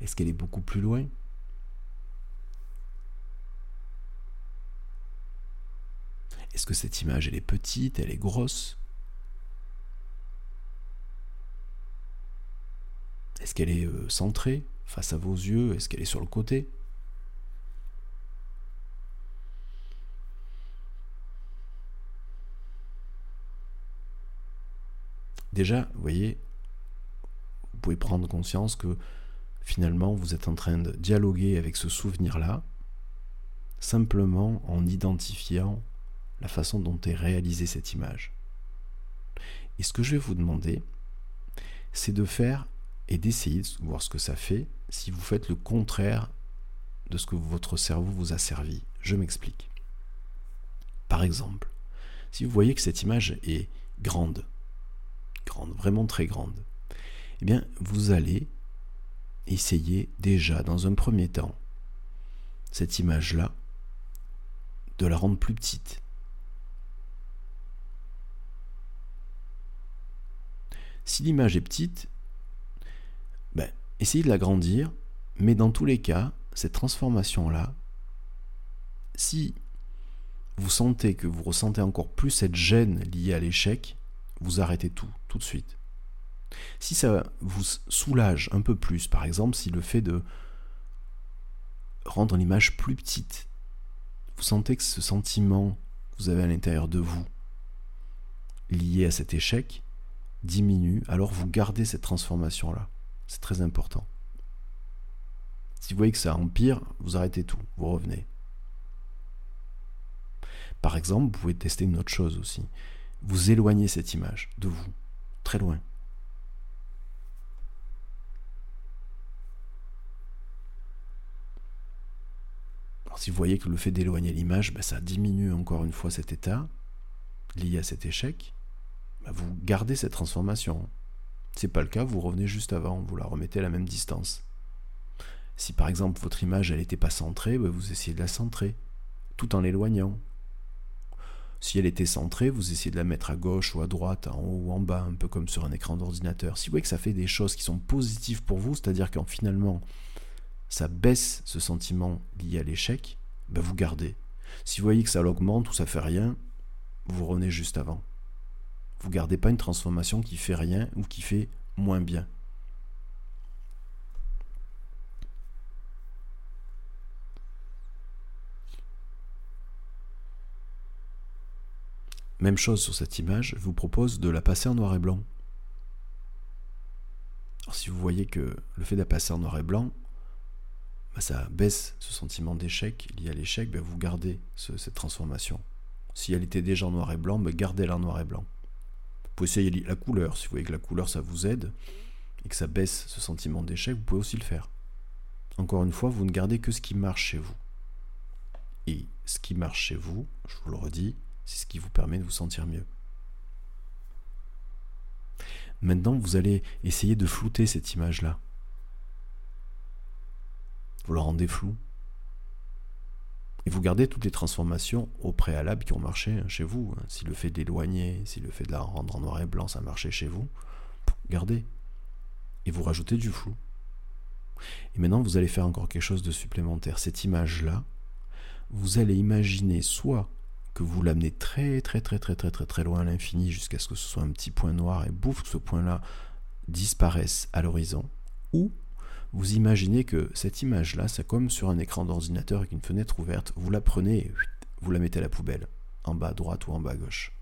Est-ce qu'elle est beaucoup plus loin? Est-ce que cette image, elle est petite, elle est grosse? Est-ce qu'elle est euh, centrée face à vos yeux? Est-ce qu'elle est sur le côté? Déjà, vous voyez, vous pouvez prendre conscience que finalement vous êtes en train de dialoguer avec ce souvenir-là, simplement en identifiant la façon dont est réalisée cette image. Et ce que je vais vous demander, c'est de faire et d'essayer de voir ce que ça fait si vous faites le contraire de ce que votre cerveau vous a servi. Je m'explique. Par exemple, si vous voyez que cette image est grande, grande, vraiment très grande, eh bien, vous allez essayer déjà, dans un premier temps, cette image-là, de la rendre plus petite. Si l'image est petite, ben, essayez de l'agrandir, Mais dans tous les cas, cette transformation-là, si vous sentez que vous ressentez encore plus cette gêne liée à l'échec, vous arrêtez tout, tout de suite. Si ça vous soulage un peu plus, par exemple, si le fait de rendre l'image plus petite, vous sentez que ce sentiment que vous avez à l'intérieur de vous, lié à cet échec, diminue, alors vous gardez cette transformation-là. C'est très important. Si vous voyez que ça empire, vous arrêtez tout, vous revenez. Par exemple, vous pouvez tester une autre chose aussi. Vous éloignez cette image de vous, très loin. Si vous voyez que le fait d'éloigner l'image, ben, ça diminue encore une fois cet état lié à cet échec, ben, vous gardez cette transformation. Si n'est pas le cas, vous revenez juste avant, vous la remettez à la même distance. Si par exemple votre image n'était pas centrée, ben, vous essayez de la centrer, tout en l'éloignant. Si elle était centrée, vous essayez de la mettre à gauche ou à droite, en haut ou en bas, un peu comme sur un écran d'ordinateur. Si vous voyez que ça fait des choses qui sont positives pour vous, c'est-à-dire qu'en finalement ça baisse ce sentiment lié à l'échec, ben vous gardez. Si vous voyez que ça l'augmente ou ça fait rien, vous revenez juste avant. Vous gardez pas une transformation qui fait rien ou qui fait moins bien. Même chose sur cette image, je vous propose de la passer en noir et blanc. Alors si vous voyez que le fait de la passer en noir et blanc, bah, ça baisse ce sentiment d'échec lié à l'échec, bah, vous gardez cette transformation. Si elle était déjà en noir et blanc, bah, gardez-la en noir et blanc. Vous pouvez essayer la couleur, si vous voyez que la couleur ça vous aide et que ça baisse ce sentiment d'échec, vous pouvez aussi le faire. Encore une fois, vous ne gardez que ce qui marche chez vous. Et ce qui marche chez vous, je vous le redis, c'est ce qui vous permet de vous sentir mieux. Maintenant, vous allez essayer de flouter cette image-là vous le rendez flou. Et vous gardez toutes les transformations au préalable qui ont marché hein, chez vous. Hein. Si le fait d'éloigner, si le fait de la rendre en noir et blanc, ça marchait chez vous, gardez. Et vous rajoutez du flou. Et maintenant, vous allez faire encore quelque chose de supplémentaire. Cette image-là, vous allez imaginer soit que vous l'amenez très très très très très très très loin à l'infini jusqu'à ce que ce soit un petit point noir et bouffe que ce point-là disparaisse à l'horizon, ou vous imaginez que cette image-là, c'est comme sur un écran d'ordinateur avec une fenêtre ouverte, vous la prenez et vous la mettez à la poubelle, en bas à droite ou en bas à gauche.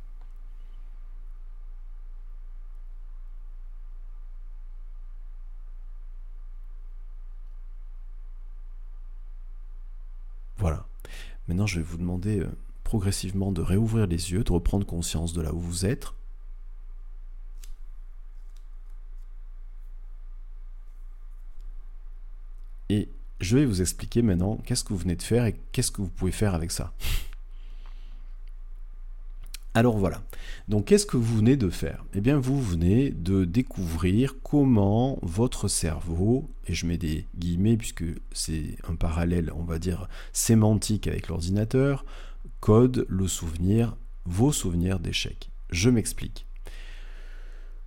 Voilà. Maintenant, je vais vous demander euh, progressivement de réouvrir les yeux, de reprendre conscience de là où vous êtes, Et je vais vous expliquer maintenant qu'est-ce que vous venez de faire et qu'est-ce que vous pouvez faire avec ça. Alors voilà. Donc qu'est-ce que vous venez de faire? Eh bien vous venez de découvrir comment votre cerveau, et je mets des guillemets puisque c'est un parallèle, on va dire, sémantique avec l'ordinateur, code le souvenir, vos souvenirs d'échec. Je m'explique.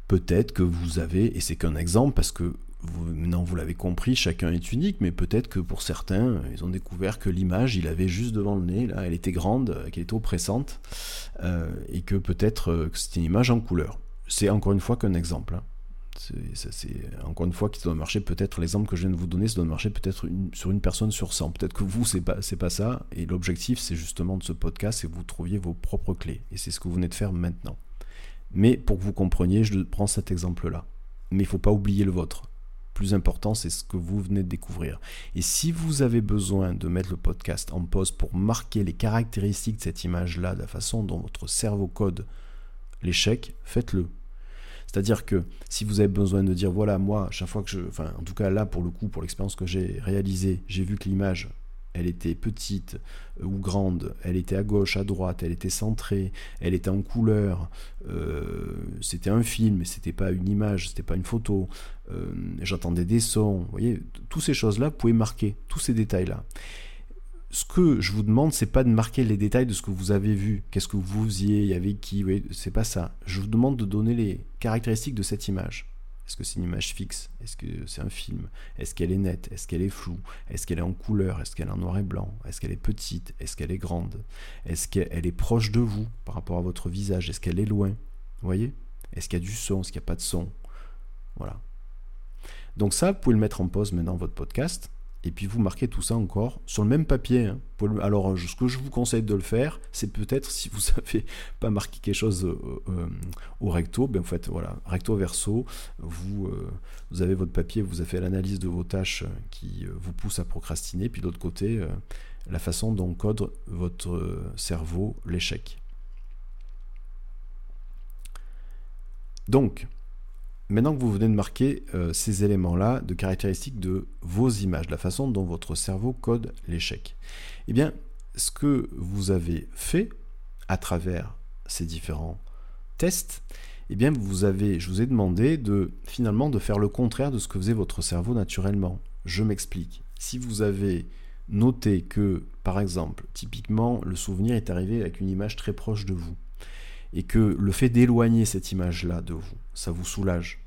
Peut-être que vous avez, et c'est qu'un exemple parce que vous, maintenant vous l'avez compris, chacun est unique, mais peut-être que pour certains, ils ont découvert que l'image, il avait juste devant le nez, là, elle était grande, qu'elle était oppressante, euh, et que peut-être euh, que c'était une image en couleur. C'est encore une fois qu'un exemple. Hein. C'est encore une fois qui doit marcher peut-être l'exemple que je viens de vous donner, ça doit marcher peut-être sur une personne sur 100. Peut-être que vous, c'est pas, pas ça. Et l'objectif, c'est justement de ce podcast, c'est que vous trouviez vos propres clés. Et c'est ce que vous venez de faire maintenant. Mais pour que vous compreniez, je prends cet exemple-là. Mais il faut pas oublier le vôtre important, c'est ce que vous venez de découvrir. Et si vous avez besoin de mettre le podcast en pause pour marquer les caractéristiques de cette image-là, de la façon dont votre cerveau code l'échec, faites-le. C'est-à-dire que si vous avez besoin de dire, voilà, moi, chaque fois que je... Enfin, en tout cas là, pour le coup, pour l'expérience que j'ai réalisée, j'ai vu que l'image elle était petite euh, ou grande, elle était à gauche, à droite, elle était centrée, elle était en couleur, euh, c'était un film, mais c'était pas une image, c'était pas une photo, euh, j'entendais des sons, vous voyez, toutes ces choses-là, vous pouvez marquer tous ces détails-là. Ce que je vous demande, c'est pas de marquer les détails de ce que vous avez vu, qu'est-ce que vous faisiez, il y avait qui, c'est pas ça. Je vous demande de donner les caractéristiques de cette image. Est-ce que c'est une image fixe? Est-ce que c'est un film? Est-ce qu'elle est nette? Est-ce qu'elle est floue? Est-ce qu'elle est en couleur? Est-ce qu'elle est en noir et blanc? Est-ce qu'elle est petite? Est-ce qu'elle est grande? Est-ce qu'elle est proche de vous par rapport à votre visage? Est-ce qu'elle est loin? Vous voyez? Est-ce qu'il y a du son? Est-ce qu'il n'y a pas de son? Voilà. Donc ça, vous pouvez le mettre en pause maintenant votre podcast et puis vous marquez tout ça encore sur le même papier. Hein. Alors ce que je vous conseille de le faire, c'est peut-être si vous [laughs] n'avez pas marqué quelque chose euh, euh, au recto, ben vous faites voilà, recto verso, vous, euh, vous avez votre papier, vous avez fait l'analyse de vos tâches qui vous poussent à procrastiner, puis de l'autre côté, la façon dont code votre cerveau l'échec. Donc, Maintenant que vous venez de marquer euh, ces éléments-là de caractéristiques de vos images, la façon dont votre cerveau code l'échec, eh bien, ce que vous avez fait à travers ces différents tests, eh bien, vous avez, je vous ai demandé de finalement de faire le contraire de ce que faisait votre cerveau naturellement. Je m'explique. Si vous avez noté que, par exemple, typiquement, le souvenir est arrivé avec une image très proche de vous, et que le fait d'éloigner cette image-là de vous, ça vous soulage,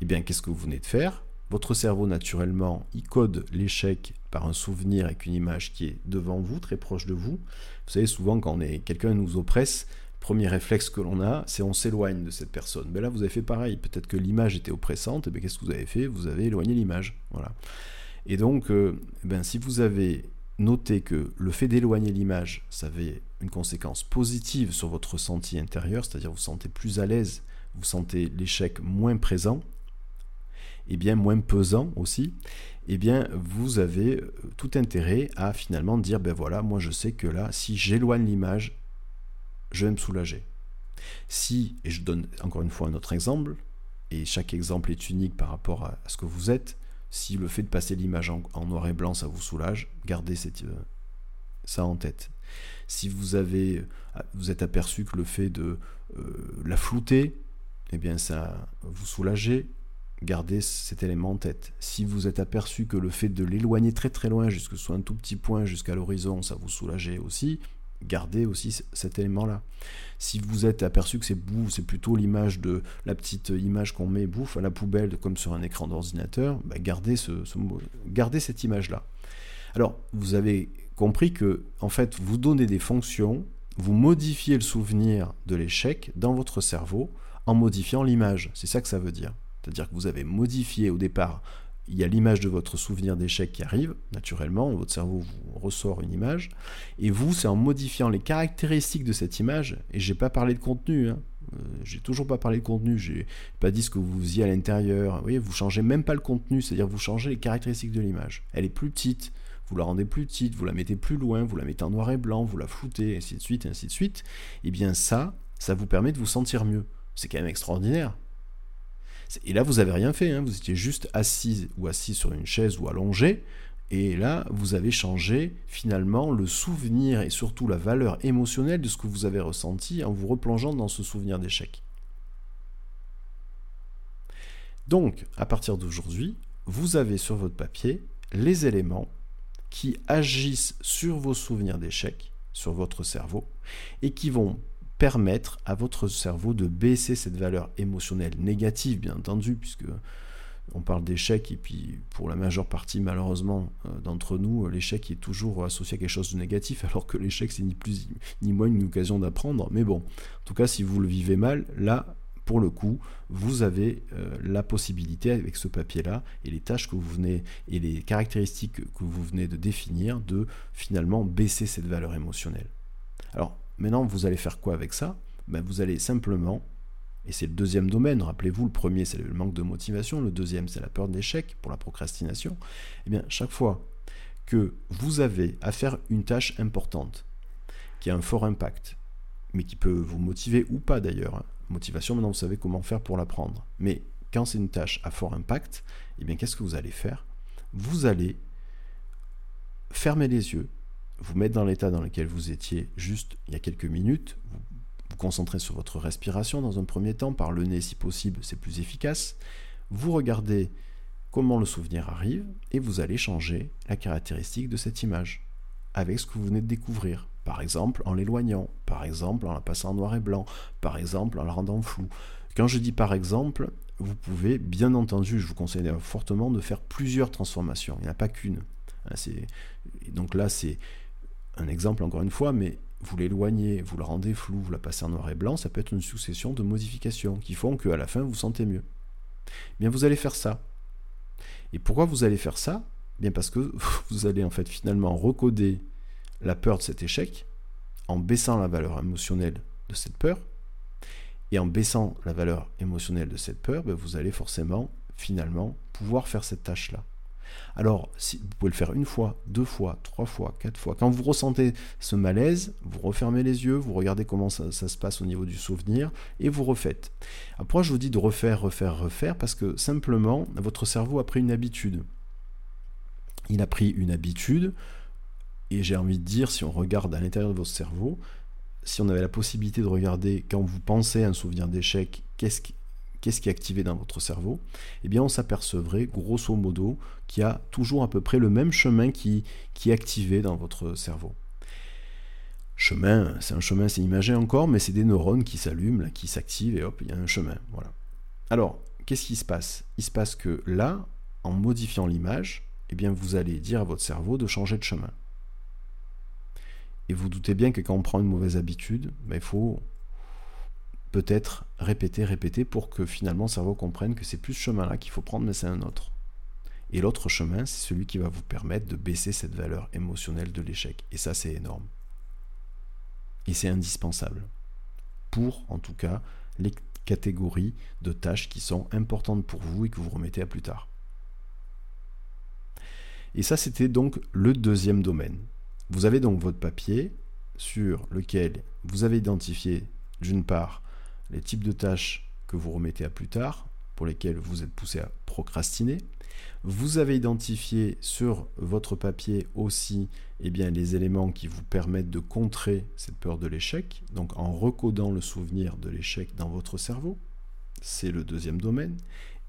eh bien, qu'est-ce que vous venez de faire? Votre cerveau, naturellement, il code l'échec par un souvenir avec une image qui est devant vous, très proche de vous. Vous savez, souvent, quand quelqu'un nous oppresse, premier réflexe que l'on a, c'est on s'éloigne de cette personne. Mais là, vous avez fait pareil. Peut-être que l'image était oppressante, et bien qu'est-ce que vous avez fait? Vous avez éloigné l'image. Voilà. Et donc, eh ben, si vous avez noté que le fait d'éloigner l'image, ça avait une conséquence positive sur votre ressenti intérieur, c'est-à-dire vous, sentez plus à l'aise, vous sentez l'échec moins présent, et bien moins pesant aussi, eh bien vous avez euh, tout intérêt à finalement dire ben voilà, moi je sais que là, si j'éloigne l'image, je vais me soulager. Si, et je donne encore une fois un autre exemple, et chaque exemple est unique par rapport à, ce que vous êtes, si le fait de passer l'image en, noir et blanc, ça vous soulage, gardez euh, ça en tête. Si vous avez, euh, vous êtes aperçu que le fait de la flouter, eh bien ça vous soulager, gardez cet élément en tête. Si vous êtes aperçu que le fait de l'éloigner très très loin, jusque soit un tout petit point jusqu'à l'horizon, ça vous soulageait aussi, gardez aussi cet élément-là. Si vous êtes aperçu que c'est bouffe, c'est plutôt l'image de la petite image qu'on met bouffe à la poubelle comme sur un écran d'ordinateur, bah, gardez, gardez cette image-là. Alors, vous avez compris que, en fait, vous donnez des fonctions, vous modifiez le souvenir de l'échec dans votre cerveau en modifiant l'image. C'est ça que ça veut dire. C'est-à-dire que vous avez modifié au départ, il y a l'image de votre souvenir d'échec qui arrive, naturellement, votre cerveau vous ressort une image, et vous, c'est en modifiant les caractéristiques de cette image, et j'ai pas parlé de contenu, hein, euh, j'ai toujours pas parlé de contenu, j'ai pas dit ce que vous faisiez à l'intérieur, vous voyez, vous changez même pas le contenu, c'est-à-dire vous changez les caractéristiques de l'image. Elle est plus petite, vous la rendez plus petite, vous la mettez plus loin, vous la mettez en noir et blanc, vous la floutez, ainsi de suite, ainsi de suite, et bien ça, ça vous permet de vous sentir mieux. C'est quand même extraordinaire. Et là, vous n'avez rien fait, hein. vous étiez juste assis ou assis sur une chaise ou allongé, et là, vous avez changé finalement le souvenir et surtout la valeur émotionnelle de ce que vous avez ressenti en vous replongeant dans ce souvenir d'échec. Donc, à partir d'aujourd'hui, vous avez sur votre papier les éléments qui agissent sur vos souvenirs d'échec, sur votre cerveau, et qui vont permettre à votre cerveau de baisser cette valeur émotionnelle négative, bien entendu, puisque on parle d'échec, et puis pour la majeure partie, malheureusement, euh, d'entre nous, l'échec est toujours associé à quelque chose de négatif, [laughs] alors que l'échec, c'est ni plus ni moins une occasion d'apprendre. Mais bon, en tout cas, si vous le vivez mal, là, pour le coup, vous avez euh, la possibilité avec ce papier-là et les tâches que vous venez et les caractéristiques que vous venez de définir de finalement baisser cette valeur émotionnelle. Alors, Maintenant, vous allez faire quoi avec ça? Ben, Vous allez simplement, et c'est le deuxième domaine, rappelez-vous, le premier c'est le manque de motivation, le deuxième c'est la peur de l'échec pour la procrastination, et eh bien chaque fois que vous avez à faire une tâche importante, qui a un fort impact, mais qui peut vous motiver ou pas d'ailleurs, hein. motivation maintenant vous savez comment faire pour l'apprendre, mais quand c'est une tâche à fort impact, eh bien qu'est-ce que vous allez faire? Vous allez fermer les yeux vous mettre dans l'état dans lequel vous étiez juste il y a quelques minutes, vous vous concentrez sur votre respiration dans un premier temps, par le nez si possible, c'est plus efficace, vous regardez comment le souvenir arrive et vous allez changer la caractéristique de cette image avec ce que vous venez de découvrir. Par exemple, en l'éloignant, par exemple, en la passant en noir et blanc, par exemple, en la rendant floue. Quand je dis par exemple, vous pouvez, bien entendu, je vous conseille fortement de faire plusieurs transformations. Il n'y en a pas qu'une. Hein, donc là, c'est un exemple encore une fois, mais vous l'éloignez, vous le rendez flou, vous la passez en noir et blanc, ça peut être une succession de modifications qui font qu'à la fin vous, sentez mieux. Bien, vous allez faire ça. Et pourquoi vous allez faire ça? Bien parce que [laughs] vous allez en fait finalement recoder la peur de cet échec en baissant la valeur émotionnelle de cette peur. Et en baissant la valeur émotionnelle de cette peur, ben, vous allez forcément finalement pouvoir faire cette tâche-là. Alors, si vous pouvez le faire une fois, deux fois, trois fois, quatre fois. Quand vous ressentez ce malaise, vous refermez les yeux, vous regardez comment ça, se passe au niveau du souvenir et vous refaites. Après, je vous dis de refaire, refaire, refaire? Parce que simplement, votre cerveau a pris une habitude. Il a pris une habitude et j'ai envie de dire, si on regarde à l'intérieur de votre cerveau, si on avait la possibilité de regarder quand vous pensez à un souvenir d'échec, qu'est-ce qui qu'est-ce qui est activé dans votre cerveau, eh bien on s'apercevrait grosso modo qu'il y a toujours à peu près le même chemin qui, qui est activé dans votre cerveau. Chemin, c'est un chemin, c'est imagé encore, mais c'est des neurones qui s'allument, qui s'activent et hop, il y a un chemin. Voilà. Alors, qu'est-ce qui se passe? Il se passe que là, en modifiant l'image, eh bien vous allez dire à votre cerveau de changer de chemin. Et vous doutez bien que quand on prend une mauvaise habitude, ben, il faut peut-être répéter, répéter pour que finalement le cerveau comprenne que c'est plus ce chemin-là qu'il faut prendre, mais c'est un autre. Et l'autre chemin, c'est celui qui va vous permettre de baisser cette valeur émotionnelle de l'échec. Et ça, c'est énorme. Et c'est indispensable. Pour, en tout cas, les catégories de tâches qui sont importantes pour vous et que vous remettez à plus tard. Et ça, c'était donc le deuxième domaine. Vous avez donc votre papier sur lequel vous avez identifié, d'une part, les types de tâches que vous remettez à plus tard, pour lesquelles vous êtes poussé à procrastiner. Vous avez identifié sur votre papier aussi eh bien, les éléments qui vous permettent de contrer cette peur de l'échec, donc en recodant le souvenir de l'échec dans votre cerveau. C'est le deuxième domaine.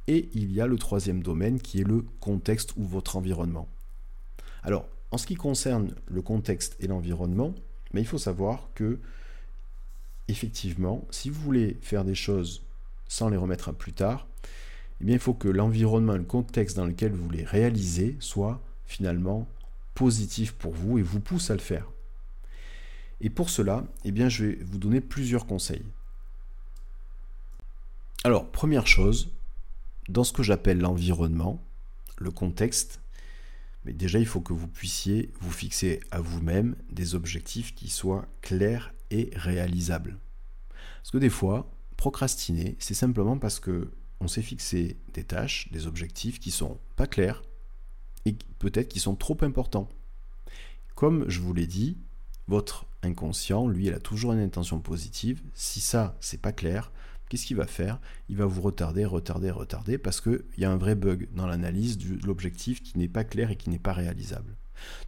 Et il y a le troisième domaine qui est le contexte ou votre environnement. Alors, en ce qui concerne le contexte et l'environnement, mais il faut savoir que effectivement, si vous voulez faire des choses sans les remettre à plus tard, eh il faut que l'environnement, le contexte dans lequel vous les réalisez soit finalement positif pour vous et vous pousse à le faire. Et pour cela, eh je vais vous donner plusieurs conseils. Alors, première chose, dans ce que j'appelle l'environnement, le contexte, mais déjà il faut que vous puissiez vous fixer à vous-même des objectifs qui soient clairs et réalisable. Parce que des fois, procrastiner, c'est simplement parce que on s'est fixé des tâches, des objectifs qui sont pas clairs et peut-être qui sont trop importants. Comme je vous l'ai dit, votre inconscient, lui, il a toujours une intention positive. Si ça, c'est pas clair, qu'est-ce qu'il va faire? Il va vous retarder, retarder, retarder parce qu'il y a un vrai bug dans l'analyse de l'objectif qui n'est pas clair et qui n'est pas réalisable.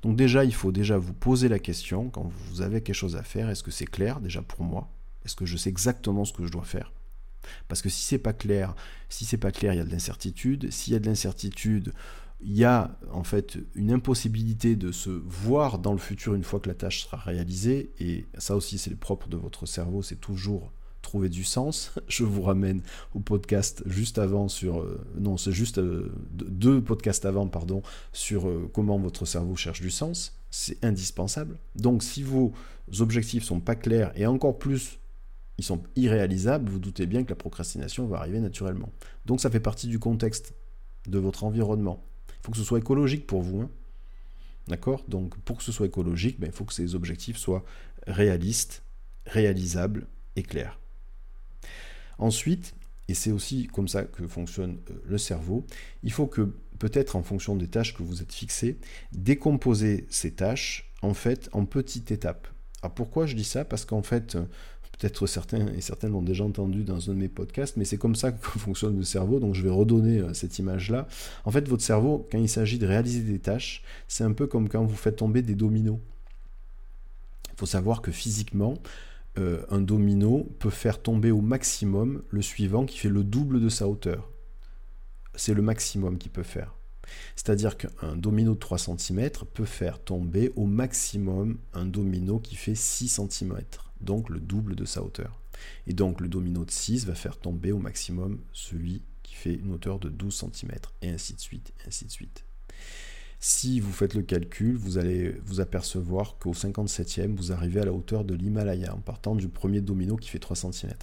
Donc déjà, il faut déjà vous poser la question, quand vous avez quelque chose à faire, est-ce que c'est clair déjà pour moi? Est-ce que je sais exactement ce que je dois faire? Parce que si c'est pas clair, si c'est pas clair, il y a de l'incertitude. S'il y a de l'incertitude, il y a en fait une impossibilité de se voir dans le futur une fois que la tâche sera réalisée. Et ça aussi, c'est le propre de votre cerveau, c'est toujours trouver du sens. [laughs] Je vous ramène au podcast juste avant sur... Euh, non, c'est juste euh, deux podcasts avant, pardon, sur euh, comment votre cerveau cherche du sens. C'est indispensable. Donc si vos objectifs sont pas clairs et encore plus ils sont irréalisables, vous doutez bien que la procrastination va arriver naturellement. Donc ça fait partie du contexte de votre environnement. Il faut que ce soit écologique pour vous. Hein. D'accord? Donc pour que ce soit écologique, ben, il faut que ces objectifs soient réalistes, réalisables et clairs. Ensuite, et c'est aussi comme ça que fonctionne euh, le cerveau, il faut que peut-être en fonction des tâches que vous êtes fixées, décomposer ces tâches en fait en petites étapes. Alors pourquoi je dis ça? Parce qu'en fait, euh, peut-être certains et certaines l'ont déjà entendu dans un de mes podcasts, mais c'est comme ça que [laughs] fonctionne le cerveau, donc je vais redonner euh, cette image-là. En fait, votre cerveau, quand il s'agit de réaliser des tâches, c'est un peu comme quand vous faites tomber des dominos. Il faut savoir que physiquement, euh, un domino peut faire tomber au maximum le suivant qui fait le double de sa hauteur. C'est le maximum qu'il peut faire. C'est-à-dire qu'un domino de 3 cm peut faire tomber au maximum un domino qui fait 6 cm, donc le double de sa hauteur. Et donc le domino de 6 va faire tomber au maximum celui qui fait une hauteur de 12 cm, et ainsi de suite, et ainsi de suite. Si vous faites le calcul, vous allez vous apercevoir qu'au 57e, vous arrivez à la hauteur de l'Himalaya en partant du premier domino qui fait 3 cm.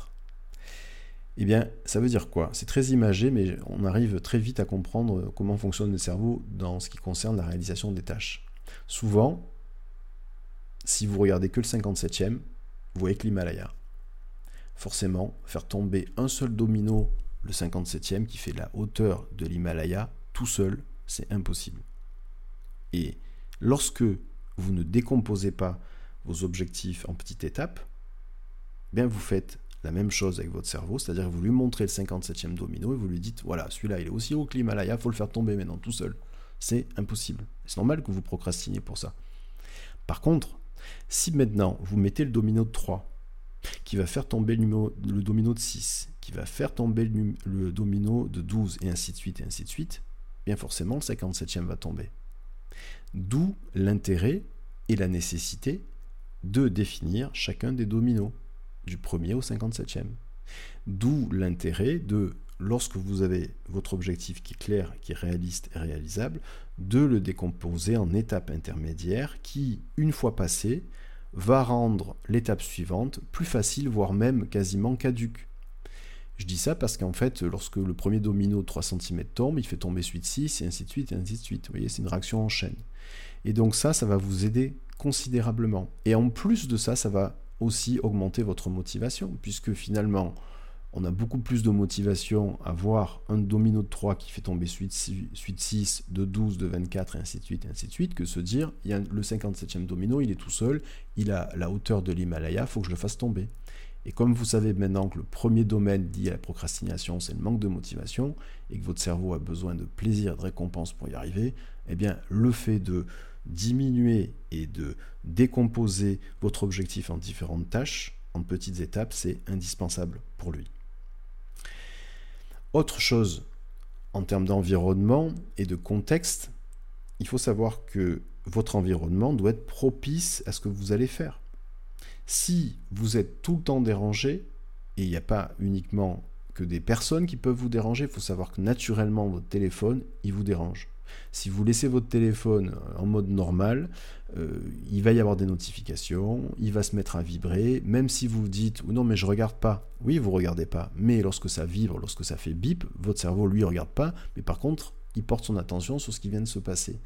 Eh bien, ça veut dire quoi? C'est très imagé, mais on arrive très vite à comprendre comment fonctionne le cerveau dans ce qui concerne la réalisation des tâches. Souvent, si vous regardez que le 57e, vous voyez que l'Himalaya. Forcément, faire tomber un seul domino, le 57e, qui fait la hauteur de l'Himalaya, tout seul, c'est impossible. Et lorsque vous ne décomposez pas vos objectifs en petites étapes, bien vous faites la même chose avec votre cerveau, c'est-à-dire vous lui montrez le 57e domino et vous lui dites voilà, celui-là il est aussi haut que l'Himalaya, il faut le faire tomber maintenant tout seul. C'est impossible. C'est normal que vous procrastiniez pour ça. Par contre, si maintenant vous mettez le domino de 3, qui va faire tomber le, domino de 6, qui va faire tomber le, le domino de 12, et ainsi de suite, et ainsi de suite, bien forcément le 57e va tomber. D'où l'intérêt et la nécessité de définir chacun des dominos, du premier au 57e. D'où l'intérêt de, lorsque vous avez votre objectif qui est clair, qui est réaliste et réalisable, de le décomposer en étapes intermédiaires qui, une fois passées, va rendre l'étape suivante plus facile, voire même quasiment caduque. Je dis ça parce qu'en fait, lorsque le premier domino de 3 cm tombe, il fait tomber suite 6, et ainsi de suite, et ainsi de suite. Vous voyez, c'est une réaction en chaîne. Et donc ça, ça va vous aider considérablement. Et en plus de ça, ça va aussi augmenter votre motivation, puisque finalement, on a beaucoup plus de motivation à voir un domino de 3 qui fait tomber suite, suite 6, de 12, de 24, et ainsi de suite, et ainsi de suite, que se dire, le 57e domino, il est tout seul, il a la hauteur de l'Himalaya, il faut que je le fasse tomber. Et comme vous savez maintenant que le premier domaine lié à la procrastination, c'est le manque de motivation, et que votre cerveau a besoin de plaisir, de récompense pour y arriver, eh bien, le fait de diminuer et de décomposer votre objectif en différentes tâches, en petites étapes, c'est indispensable pour lui. Autre chose, en termes d'environnement et de contexte, il faut savoir que votre environnement doit être propice à ce que vous allez faire. Si vous êtes tout le temps dérangé, et il n'y a pas uniquement que des personnes qui peuvent vous déranger, il faut savoir que naturellement votre téléphone, il vous dérange. Si vous laissez votre téléphone euh, en mode normal, euh, il va y avoir des notifications, il va se mettre à vibrer, même si vous dites non mais je regarde pas. Oui, vous regardez pas, mais lorsque ça vibre, lorsque ça fait bip, votre cerveau lui regarde pas, mais par contre, il porte son attention sur ce qui vient de se passer.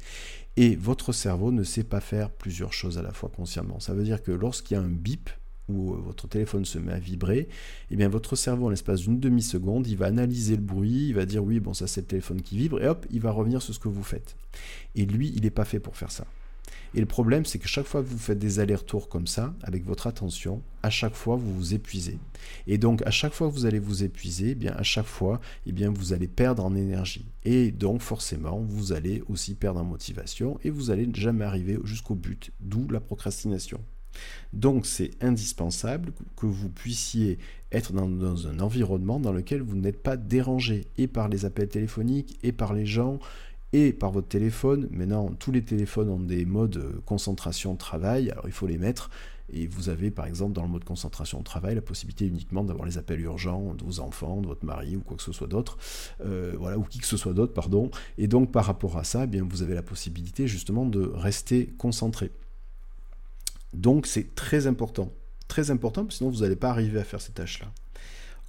Et votre cerveau ne sait pas faire plusieurs choses à la fois consciemment. Ça veut dire que lorsqu'il y a un bip, où euh, votre téléphone se met à vibrer, eh bien votre cerveau en l'espace d'une demi-seconde, il va analyser le bruit, il va dire oui, bon ça c'est le téléphone qui vibre, et hop, il va revenir sur ce que vous faites. Et lui, il n'est pas fait pour faire ça. Et le problème, c'est que chaque fois que vous faites des allers-retours comme ça, avec votre attention, à chaque fois, vous vous épuisez. Et donc, à chaque fois que vous allez vous épuiser, eh bien, à chaque fois, eh bien, vous allez perdre en énergie. Et donc, forcément, vous allez aussi perdre en motivation et vous n'allez jamais arriver jusqu'au but, d'où la procrastination. Donc c'est indispensable que vous puissiez être dans, un environnement dans lequel vous n'êtes pas dérangé, et par les appels téléphoniques, et par les gens, et par votre téléphone. Maintenant, tous les téléphones ont des modes concentration travail, alors il faut les mettre. Et vous avez par exemple dans le mode concentration travail la possibilité uniquement d'avoir les appels urgents de vos enfants, de votre mari ou quoi que ce soit d'autre, euh, voilà, ou qui que ce soit d'autre, pardon. Et donc par rapport à ça, eh bien, vous avez la possibilité justement de rester concentré. Donc c'est très important. Très important, sinon vous n'allez pas arriver à faire ces tâches-là.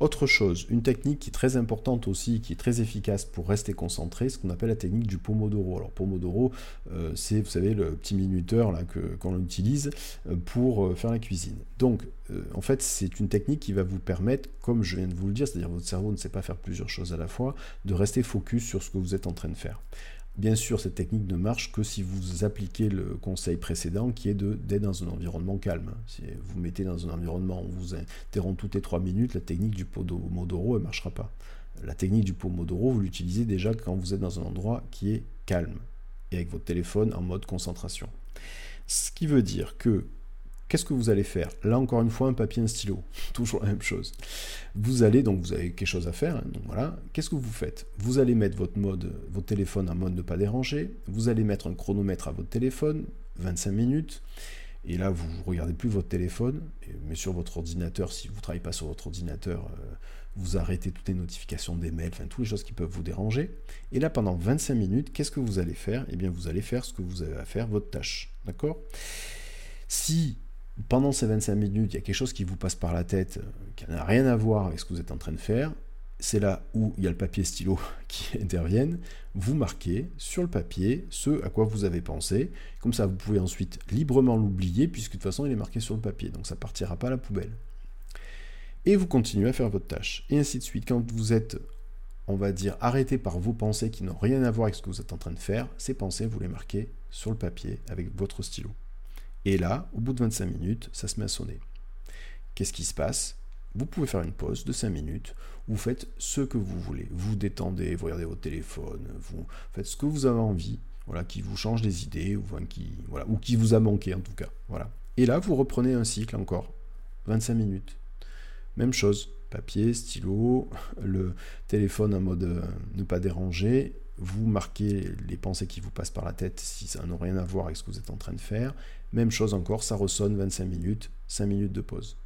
Autre chose, une technique qui est très importante aussi, qui est très efficace pour rester concentré, ce qu'on appelle la technique du Pomodoro. Alors Pomodoro, euh, c'est, vous savez, le petit minuteur qu'on utilise euh, pour euh, faire la cuisine. Donc, en fait, c'est une technique qui va vous permettre, comme je viens de vous le dire, c'est-à-dire votre cerveau ne sait pas faire plusieurs choses à la fois, de rester focus sur ce que vous êtes en train de faire. Bien sûr, cette technique ne marche que si vous appliquez le conseil précédent qui est d'être dans un environnement calme. Si vous mettez dans un environnement où vous interrompez toutes les 3 minutes, la technique du Pomodoro ne marchera pas. La technique du Pomodoro, vous l'utilisez déjà quand vous êtes dans un endroit qui est calme et avec votre téléphone en mode concentration. Ce qui veut dire que qu'est-ce que vous allez faire Là, encore une fois, un papier, un stylo. [laughs] Toujours la même chose. Vous allez, donc vous avez quelque chose à faire. Hein, donc voilà. Qu'est-ce que vous faites Vous allez mettre votre mode, votre téléphone en mode ne pas déranger. Vous allez mettre un chronomètre à votre téléphone, 25 minutes. Et là, vous ne regardez plus votre téléphone, mais sur votre ordinateur, si vous ne travaillez pas sur votre ordinateur, euh, vous arrêtez toutes les notifications des mails, enfin toutes les choses qui peuvent vous déranger. Et là, pendant 25 minutes, qu'est-ce que vous allez faire? Eh bien, vous allez faire ce que vous avez à faire, votre tâche. D'accord? Si pendant ces 25 minutes, il y a quelque chose qui vous passe par la tête, euh, qui n'a rien à voir avec ce que vous êtes en train de faire, c'est là où il y a le papier stylo [laughs] qui [laughs] interviennent. Vous marquez sur le papier ce à quoi vous avez pensé. Comme ça, vous pouvez ensuite librement l'oublier, puisque de toute façon, il est marqué sur le papier. Donc ça ne partira pas à la poubelle. Et vous continuez à faire votre tâche. Et ainsi de suite. Quand vous êtes, on va dire, arrêté par vos pensées qui n'ont rien à voir avec ce que vous êtes en train de faire, ces pensées, vous les marquez sur le papier avec votre stylo. Et là, au bout de 25 minutes, ça se met à sonner. Qu'est-ce qui se passe? Vous pouvez faire une pause de 5 minutes. Vous faites ce que vous voulez. Vous détendez, vous regardez votre téléphone, vous faites ce que vous avez envie, voilà, qui vous change des idées, ou, qui, voilà, qui vous a manqué en tout cas. Voilà. Et là, vous reprenez un cycle encore. 25 minutes. Même chose. Papier, stylo, [laughs] le téléphone en mode euh, ne pas déranger, vous marquez les pensées qui vous passent par la tête si ça n'a rien à voir avec ce que vous êtes en train de faire. Même chose encore, ça ressonne 25 minutes, 5 minutes de pause.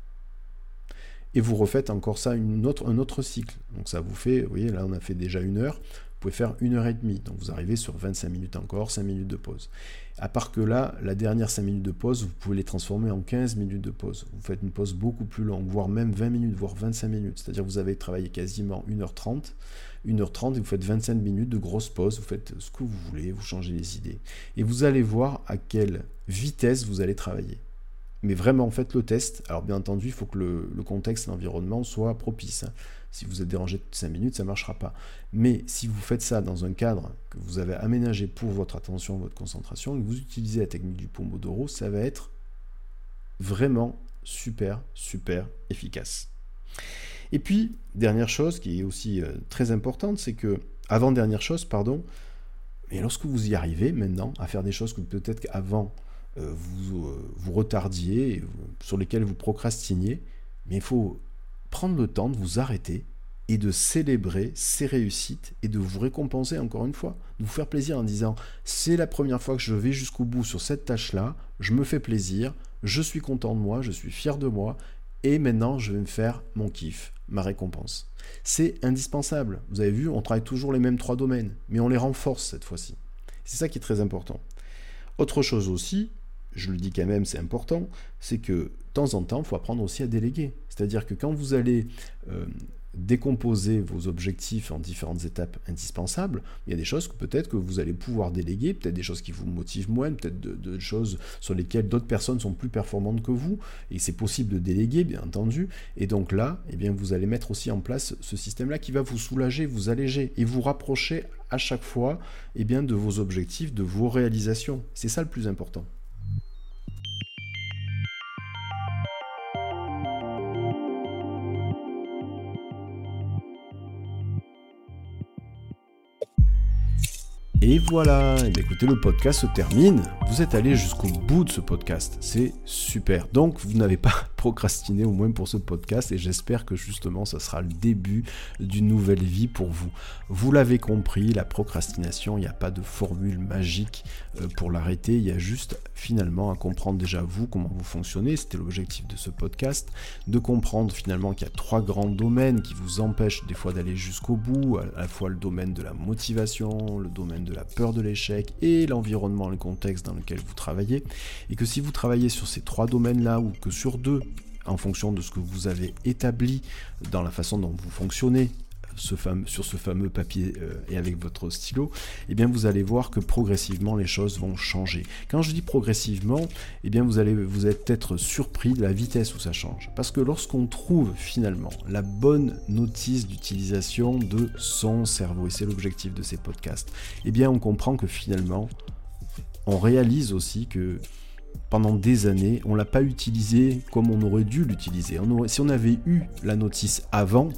Et vous refaites encore ça un autre cycle. Donc ça vous fait, vous voyez, là on a fait déjà une heure, pouvez faire une heure et demie. Donc vous arrivez sur 25 minutes encore, 5 minutes de pause. À part que là, la dernière 5 minutes de pause, vous pouvez les transformer en 15 minutes de pause. Vous faites une pause beaucoup plus longue, voire même 20 minutes, voire 25 minutes. C'est-à-dire vous avez travaillé quasiment 1h30. 1h30 et vous faites 25 minutes de grosse pause, vous faites ce que vous voulez, vous changez les idées. Et vous allez voir à quelle vitesse vous allez travailler. Mais vraiment, faites le test. Alors bien entendu, il faut que le, contexte l'environnement soient propices. Hein. Si vous êtes dérangé de 5 minutes, ça ne marchera pas. Mais si vous faites ça dans un cadre que vous avez aménagé pour votre attention, votre concentration, et que vous utilisez la technique du Pomodoro, ça va être vraiment super, super efficace. Et puis, dernière chose qui est aussi euh, très importante, c'est que, avant-dernière chose, pardon, mais lorsque vous y arrivez maintenant à faire des choses que peut-être qu'avant euh, vous, euh, vous retardiez, sur lesquelles vous procrastiniez, mais il faut prendre le temps de vous arrêter et de célébrer ces réussites et de vous récompenser encore une fois, de vous faire plaisir en disant c'est la première fois que je vais jusqu'au bout sur cette tâche-là, je me fais plaisir, je suis content de moi, je suis fier de moi et maintenant je vais me faire mon kiff, ma récompense. C'est indispensable. Vous avez vu, on travaille toujours les mêmes trois domaines, mais on les renforce cette fois-ci. C'est ça qui est très important. Autre chose aussi, je le dis quand même, c'est important, c'est que de temps en temps, il faut apprendre aussi à déléguer. C'est-à-dire que quand vous allez euh, décomposer vos objectifs en différentes étapes indispensables, il y a des choses que peut-être que vous allez pouvoir déléguer, peut-être des choses qui vous motivent moins, peut-être de, choses sur lesquelles d'autres personnes sont plus performantes que vous, et c'est possible de déléguer, bien entendu. Et donc là, eh bien, vous allez mettre aussi en place ce système-là qui va vous soulager, vous alléger, et vous rapprocher à chaque fois eh de vos objectifs, de vos réalisations. C'est ça le plus important. Et voilà, et eh écoutez, le podcast se termine. Vous êtes allé jusqu'au bout de ce podcast. C'est super. Donc, vous n'avez pas [laughs] procrastiné au moins pour ce podcast et j'espère que justement, ça sera le début d'une nouvelle vie pour vous. Vous l'avez compris, la procrastination, il n'y a pas de formule magique euh, pour l'arrêter. Il y a juste finalement à comprendre déjà vous comment vous fonctionnez. C'était l'objectif de ce podcast. De comprendre finalement qu'il y a trois grands domaines qui vous empêchent des fois d'aller jusqu'au bout. À la fois le domaine de la motivation, le domaine de la peur de l'échec et l'environnement, le contexte dans lequel vous travaillez. Et que si vous travaillez sur ces trois domaines-là ou que sur deux, en fonction de ce que vous avez établi dans la façon dont vous fonctionnez sur ce fameux papier euh, et avec votre stylo, eh bien vous allez voir que progressivement les choses vont changer. Quand je dis progressivement, eh bien vous allez vous êtes peut-être surpris de la vitesse où ça change. Parce que lorsqu'on trouve finalement la bonne notice d'utilisation de son cerveau, et c'est l'objectif de ces podcasts, eh bien on comprend que finalement on réalise aussi que pendant des années, on l'a pas utilisé comme on aurait dû l'utiliser. si on avait eu la notice avant,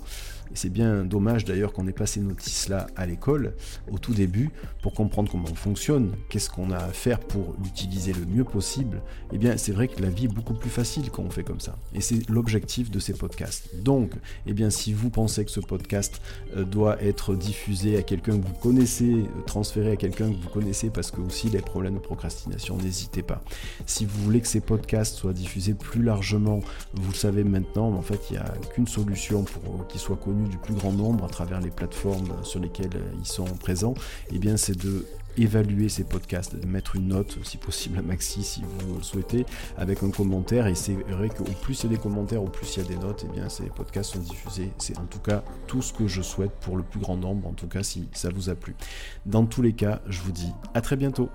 C'est bien dommage d'ailleurs qu'on ait pas ces notices-là à l'école, au tout début, pour comprendre comment on fonctionne, qu'est-ce qu'on a à faire pour l'utiliser le mieux possible. Eh bien, c'est vrai que la vie est beaucoup plus facile quand on fait comme ça. Et c'est l'objectif de ces podcasts. Donc, eh bien, si vous pensez que ce podcast euh, doit être diffusé à quelqu'un que vous connaissez, euh, transféré à quelqu'un que vous connaissez, parce que aussi les problèmes de procrastination, n'hésitez pas. Si vous voulez que ces podcasts soient diffusés plus largement, vous le savez maintenant, en fait, il n'y a qu'une solution pour qu'ils soient connus du plus grand nombre à travers les plateformes sur lesquelles euh, ils sont présents, et bien c'est de évaluer ces podcasts, de mettre une note, si possible à Maxi, si vous le souhaitez, avec un commentaire. Et c'est vrai qu'au plus il y a des commentaires, au plus il y a des notes, et bien ces podcasts sont diffusés. C'est en tout cas tout ce que je souhaite pour le plus grand nombre, en tout cas si ça vous a plu. Dans tous les cas, je vous dis à très bientôt.